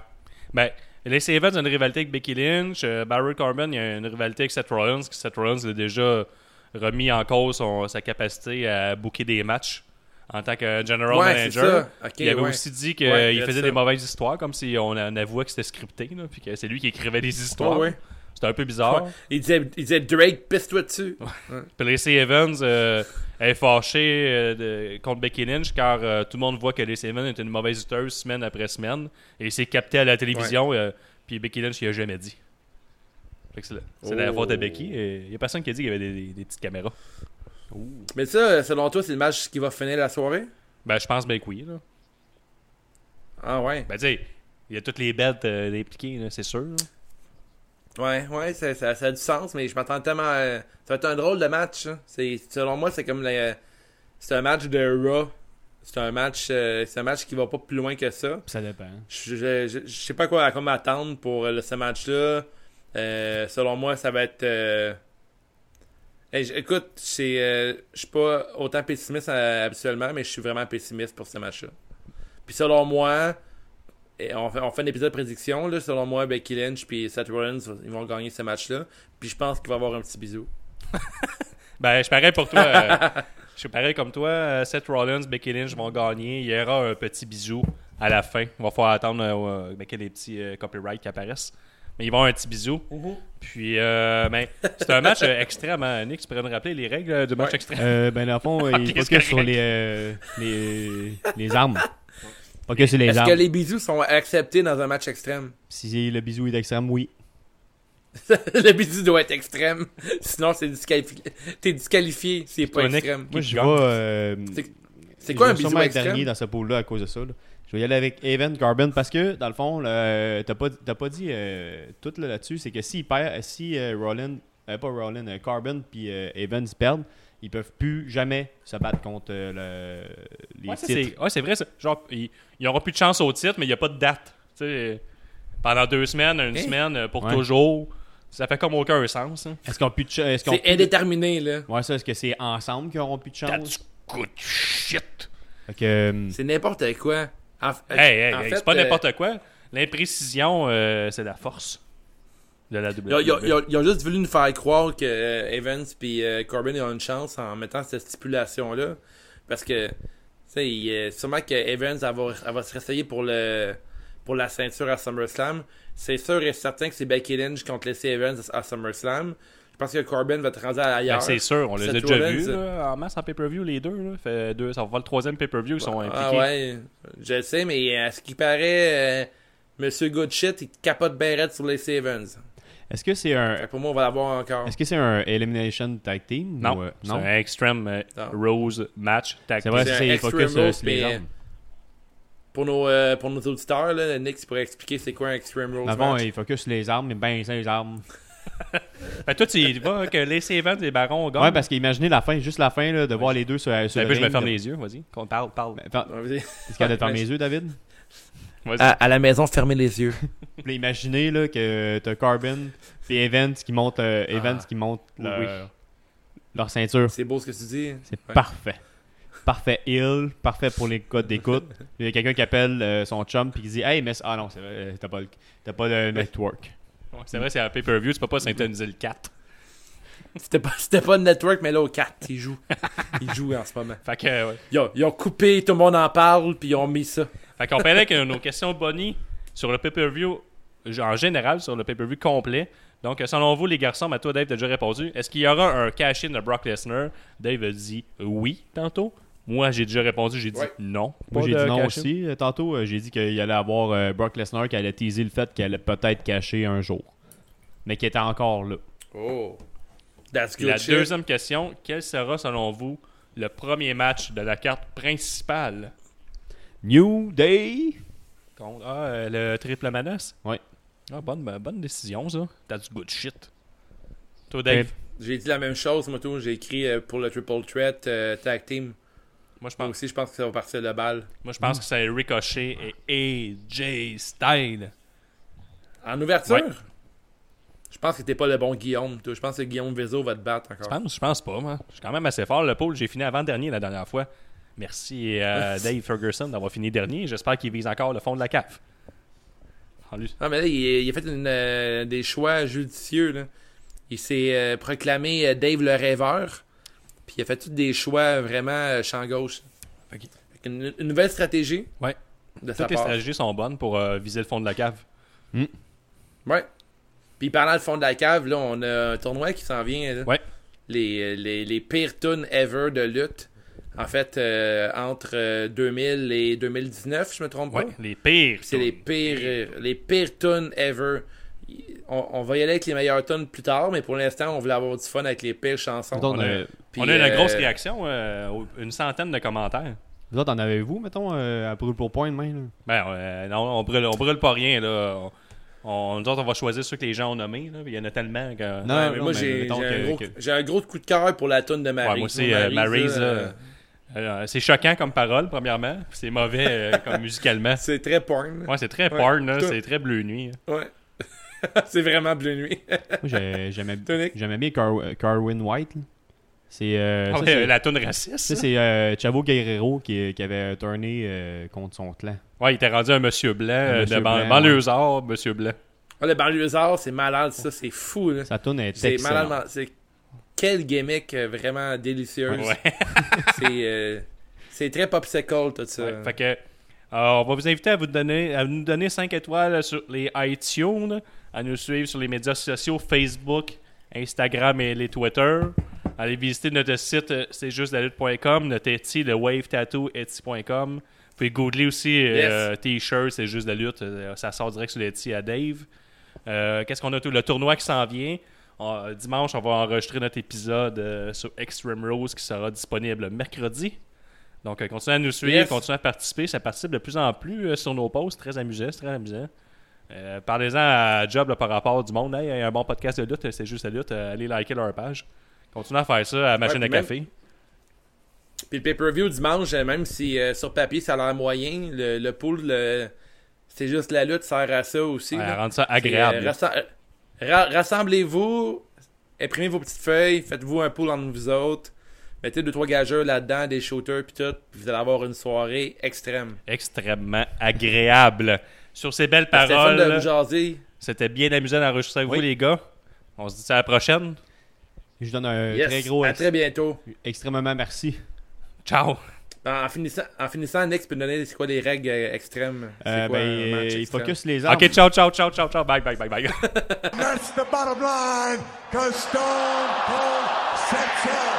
Ben, Lacey Evans a une rivalité avec Becky Lynch. euh, Baron Corbin, il y a une rivalité avec Seth Rollins. Seth Rollins a déjà remis en cause sa capacité à booker des matchs en tant que general Ouais, manager. il avait ouais. aussi dit qu'il Ouais, faisait des mauvaises histoires, comme si on, on avouait que c'était scripté, là, puis que c'est lui qui écrivait des histoires. C'était un peu bizarre. Il, disait, il disait Drake, pisse-toi dessus. Puis Lacey Evans euh, est fâchée euh, de- contre Becky Lynch car euh, tout le monde voit que Lacey Evans est une mauvaise lutteuse semaine après semaine et il s'est capté à la télévision euh, puis Becky Lynch il a jamais dit. C'est la, Oh. faute de Becky il y a personne qui a dit qu'il y avait des, des- des petites caméras. Mais ça, selon toi, c'est le match qui va finir la soirée? Ben je pense bien que oui. Là. Ah ouais. Ben tu sais, il y a toutes les bêtes euh, impliquées, c'est sûr. là. Ouais, ouais, ça, ça, ça a du sens, mais je m'attends tellement à... Ça va être un drôle de match. hein. C'est, selon moi, c'est comme... le- C'est un match de Raw. C'est un match euh, c'est un match qui va pas plus loin que ça. Ça dépend. Je, je, je- je sais pas quoi, à quoi m'attendre pour euh, ce match-là. Euh, selon moi, ça va être... euh, hey, écoute, euh, je suis pas autant pessimiste euh, habituellement, mais je suis vraiment pessimiste pour ce match-là. Puis selon moi, on fait, un épisode de prédiction, là, selon moi, Becky Lynch puis Seth Rollins, ils vont gagner ce match-là. Puis je pense qu'il va y avoir un petit bisou. (laughs) Ben je suis pareil pour toi. euh, je suis pareil comme toi. euh, Seth Rollins, Becky Lynch vont gagner. Il y aura un petit bisou à la fin. Il va falloir attendre euh, qu'il y ait des petits euh, copyrights qui apparaissent. Mais ils vont avoir un petit bisou. Puis, euh, ben, c'est un match euh, extrême. Hein. Nick, tu pourrais nous rappeler les règles euh, du match Ouais. extrême? Euh, ben, dans le fond, (laughs) il focus que- sur les, euh, les, les armes. Focus sur les Est-ce que les bisous sont acceptés dans un match extrême? Si le bisou est extrême, oui. (laughs) le bisou doit être extrême. Sinon, c'est disqualifié. T'es disqualifié s'il n'est pas extrême. Moi, je gagne? C'est quoi je un vais bisou sûrement être extrême? dernier dans ce pool-là à cause de ça. là. Je vais y aller avec Evan Corbin parce que, dans le fond, là, t'as pas, t'as pas dit euh, tout là, là-dessus. C'est que s'il perd, si euh, Rollin, euh, pas Rollin, euh, Corbin puis euh, Evans perdent, ils peuvent plus jamais se battre contre euh, le, les Ouais, ça, titres. c'est ouais, c'est vrai. ça. Genre, ils n'auront plus de chance au titre, mais il n'y a pas de date. Tu sais, pendant deux semaines, une Hein? semaine, euh, pour Ouais. toujours. Ça fait comme aucun sens. hein. Est-ce qu'on a plus de ch- est-ce qu'on a C'est plus de- indéterminé, là. Ouais, ça, est-ce que c'est ensemble qu'ils auront plus de chance? Good shit. Que, euh, C'est n'importe quoi. En, Hey, hey, hey, fait, c'est pas euh, n'importe quoi. L'imprécision, euh, c'est la force de la Ils ont, ils ont- WWE. ils ont- ils ont juste voulu nous faire croire que euh, Evans et euh, Corbin ont une chance en mettant cette stipulation-là. Parce que, tu sais, euh, sûrement que Evans elle va, elle va se réessayer pour, le, pour la ceinture à SummerSlam. C'est sûr et certain que c'est Becky Lynch contre Lacey Evans à SummerSlam. Je pense que Corbin va être rendu Ben, ailleurs. c'est sûr, on les a déjà Rollins, vus euh, là, en masse en pay-per-view, les deux. Là. Fait deux. Ça va faire le troisième pay-per-view qui sont Ah impliqués. ouais, je le sais, mais à ce qui paraît, euh, Monsieur Goodshit, il capote bien sur Lacey Evans. est-ce que c'est un, Pour moi, on va l'avoir encore. est-ce que c'est un Elimination Tag Team? Non, ou, euh, c'est un Extreme euh, Non. Rose match tag C'est vrai, team. C'est c'est un il focus euh, sur les. Pour nos, euh, pour nos auditeurs, là, Nick, tu pourrais expliquer c'est quoi un Extreme Rules Dans le fond, match? il focus sur les armes, mais ben, c'est les armes. (laughs) Ben, toi, tu y vas que les Evans et Barons gagnent. Ouais, parce qu'imaginez la fin, juste la fin, là, de voir les deux sur, sur Ben, le je me ring, ferme là. les yeux, vas-y. Qu'on parle, parle. Ben, vas-y. Est-ce qu'il y a de fermer les yeux, David? À, à la maison, fermez les yeux. (laughs) Puis là, imaginez là, que t'as Carbon et Evans qui montent, euh, Evans Ah. qui montent leur, Oui. leur ceinture. C'est beau ce que tu dis. C'est Ouais. parfait. Parfait heal, parfait pour les codes d'écoute. (laughs) Il y a quelqu'un qui appelle euh, son chum puis qui dit Hey, mais ah non, vrai, t'as pas, pas de network. Ouais, c'est vrai, c'est un pay-per-view, tu peux pas synthétiser le 4. C'était pas, c'était pas le network, mais là, au 4, ils jouent. (laughs) Ils jouent en ce moment. Fait que, ouais. Ils ont, ils ont coupé, tout le monde en parle, puis ils ont mis ça. Fait qu'on parlait avec nos questions Bonnie sur le pay-per-view, en général, sur le pay-per-view complet. Donc, selon vous, les garçons, à toi, Dave, t'as déjà répondu. Est-ce qu'il y aura un cash-in de Brock Lesnar? Dave a dit oui tantôt. Moi, j'ai déjà répondu, j'ai dit Ouais. non. Moi, j'ai dit non aussi. Tantôt, euh, j'ai dit qu'il allait avoir euh, Brock Lesnar qui allait teaser le fait qu'elle allait peut-être cacher un jour. Mais qui était encore là. Oh. That's good la shit. deuxième question, quel sera, selon vous, le premier match de la carte principale? New Day. contre ah, euh, le triple menace? Ouais. Ah, bonne, bonne décision, ça. That's good shit. Toi, Dave? J'ai dit la même chose, moi, tout. J'ai écrit euh, pour le Triple Threat euh, Tag Team. Moi, je Moi pense, aussi, je pense que ça va partir de balle. moi, je pense que c'est Ricochet et AJ Styles. En ouverture, Ouais. je pense que t'es pas le bon Guillaume. toi. Je pense que Guillaume Vézo va te battre Je encore. pense, je pense pas, moi. Je suis quand même assez fort. Le pôle, j'ai fini avant-dernier la dernière fois. Merci à (laughs) Dave Ferguson d'avoir fini dernier. J'espère qu'il vise encore le fond de la cave. Non, mais là, il, il a fait une, euh, des choix judicieux. Là. Il s'est euh, proclamé euh, Dave le rêveur. Puis il a fait tous des choix vraiment euh, champ gauche. Ok. Fait qu'une- une, nouvelle stratégie Ouais. de sa Toutes les part. stratégies sont bonnes pour euh, viser le fond de la cave. Ouais. Puis parlant de fond de la cave, là, on a un tournoi qui s'en vient. là. Ouais. Les, les, les pires tunes ever de lutte. En fait, euh, entre euh, 2000 et 2019, je me trompe Ouais, pas. les pires. C'est les pires, les pires tunes ever. On, on va y aller avec les meilleures tunes plus tard, mais pour l'instant, on voulait avoir du fun avec les pires chansons. On a- euh, Puis, On a une euh, grosse réaction, euh, une centaine de commentaires. Vous autres, en avez-vous, mettons, euh, à brûle pour point demain? Là? Ben, euh, non, on brûle, on brûle pas rien, là. On, on- nous autres, on va choisir ceux que les gens ont nommés, là. Il y en a tellement que... Non, Ouais, mais moi, j'ai un, que- gros- que- j'ai un gros coup de cœur pour la tune de Maryse. Ouais, moi aussi, euh, Maryse, Euh, c'est choquant comme parole, premièrement. puis C'est mauvais euh, (laughs) comme musicalement. C'est très porn. Ouais, c'est très Ouais. porn, C'est très bleu nuit. Ouais. (laughs) c'est vraiment bleu nuit. Moi, j'ai- j'aimais bien Car- Carwin White. là. C'est euh, Ah ouais, la toune raciste. ça, c'est euh, Chavo Guerrero qui, qui avait tourné euh, contre son clan. Ouais, il était rendu un monsieur blanc, euh, monsieur de banlieusard, monsieur blanc. Ah, le banlieusard, c'est malade, ça, c'est fou. Là. Sa est C'est malade. C'est quelle gimmick vraiment délicieuse. Ouais. (laughs) C'est euh, c'est très popsicle, tout ça. Ouais, fait que, on va vous inviter à, vous donner, à nous donner 5 étoiles sur les iTunes, à nous suivre sur les médias sociaux Facebook, Instagram et les Twitter. Allez visiter notre site, euh, c'est juste la lutte.com, notre Etsy, le Wave Tattoo, Etsy.com. Vous pouvez googler aussi euh, T-shirt, c'est juste la lutte, euh, ça sort direct sur l'Etsy à Dave. Euh, Qu'est-ce qu'on a tout? Le tournoi qui s'en vient. Euh, dimanche, on va enregistrer notre épisode euh, sur Extreme Rose qui sera disponible mercredi. Donc, euh, continuez à nous suivre, Yes. continuez à participer. Ça participe de plus en plus euh, sur nos posts. Très amusant, c'est très amusant. Euh, Parlez-en à Job là, par rapport du monde. Hey, il y a un bon podcast de lutte, c'est juste la lutte. Euh, allez liker leur page. Continuez à faire ça à la machine Ouais, à même- café. Puis le pay-per-view dimanche, euh, même si euh, sur papier ça a l'air moyen, le, le pool, le- c'est juste la lutte sert à ça aussi. Ouais, rendre ça agréable. euh, rassem- ra- Rassemblez-vous, imprimez vos petites feuilles, faites-vous un pool entre vous autres, mettez deux trois gageurs là-dedans, des shooters puis tout, puis vous allez avoir une soirée extrême. Extrêmement agréable. Sur ces belles paroles, c'était bien amusant d'enregistrer avec Oui. vous, les gars. On se dit à la prochaine. Je donne un Yes, très gros à très bientôt. extrêmement merci. Ciao. En finissant, en finissant, Nick peut nous donner c'est quoi les règles euh, extrêmes? C'est Euh, quoi ben, un match il extrême? focus les armes. Ok, ciao, ciao, ciao, ciao, ciao. Bye, bye, bye, bye. (laughs) That's the bottom line, because Stone Cold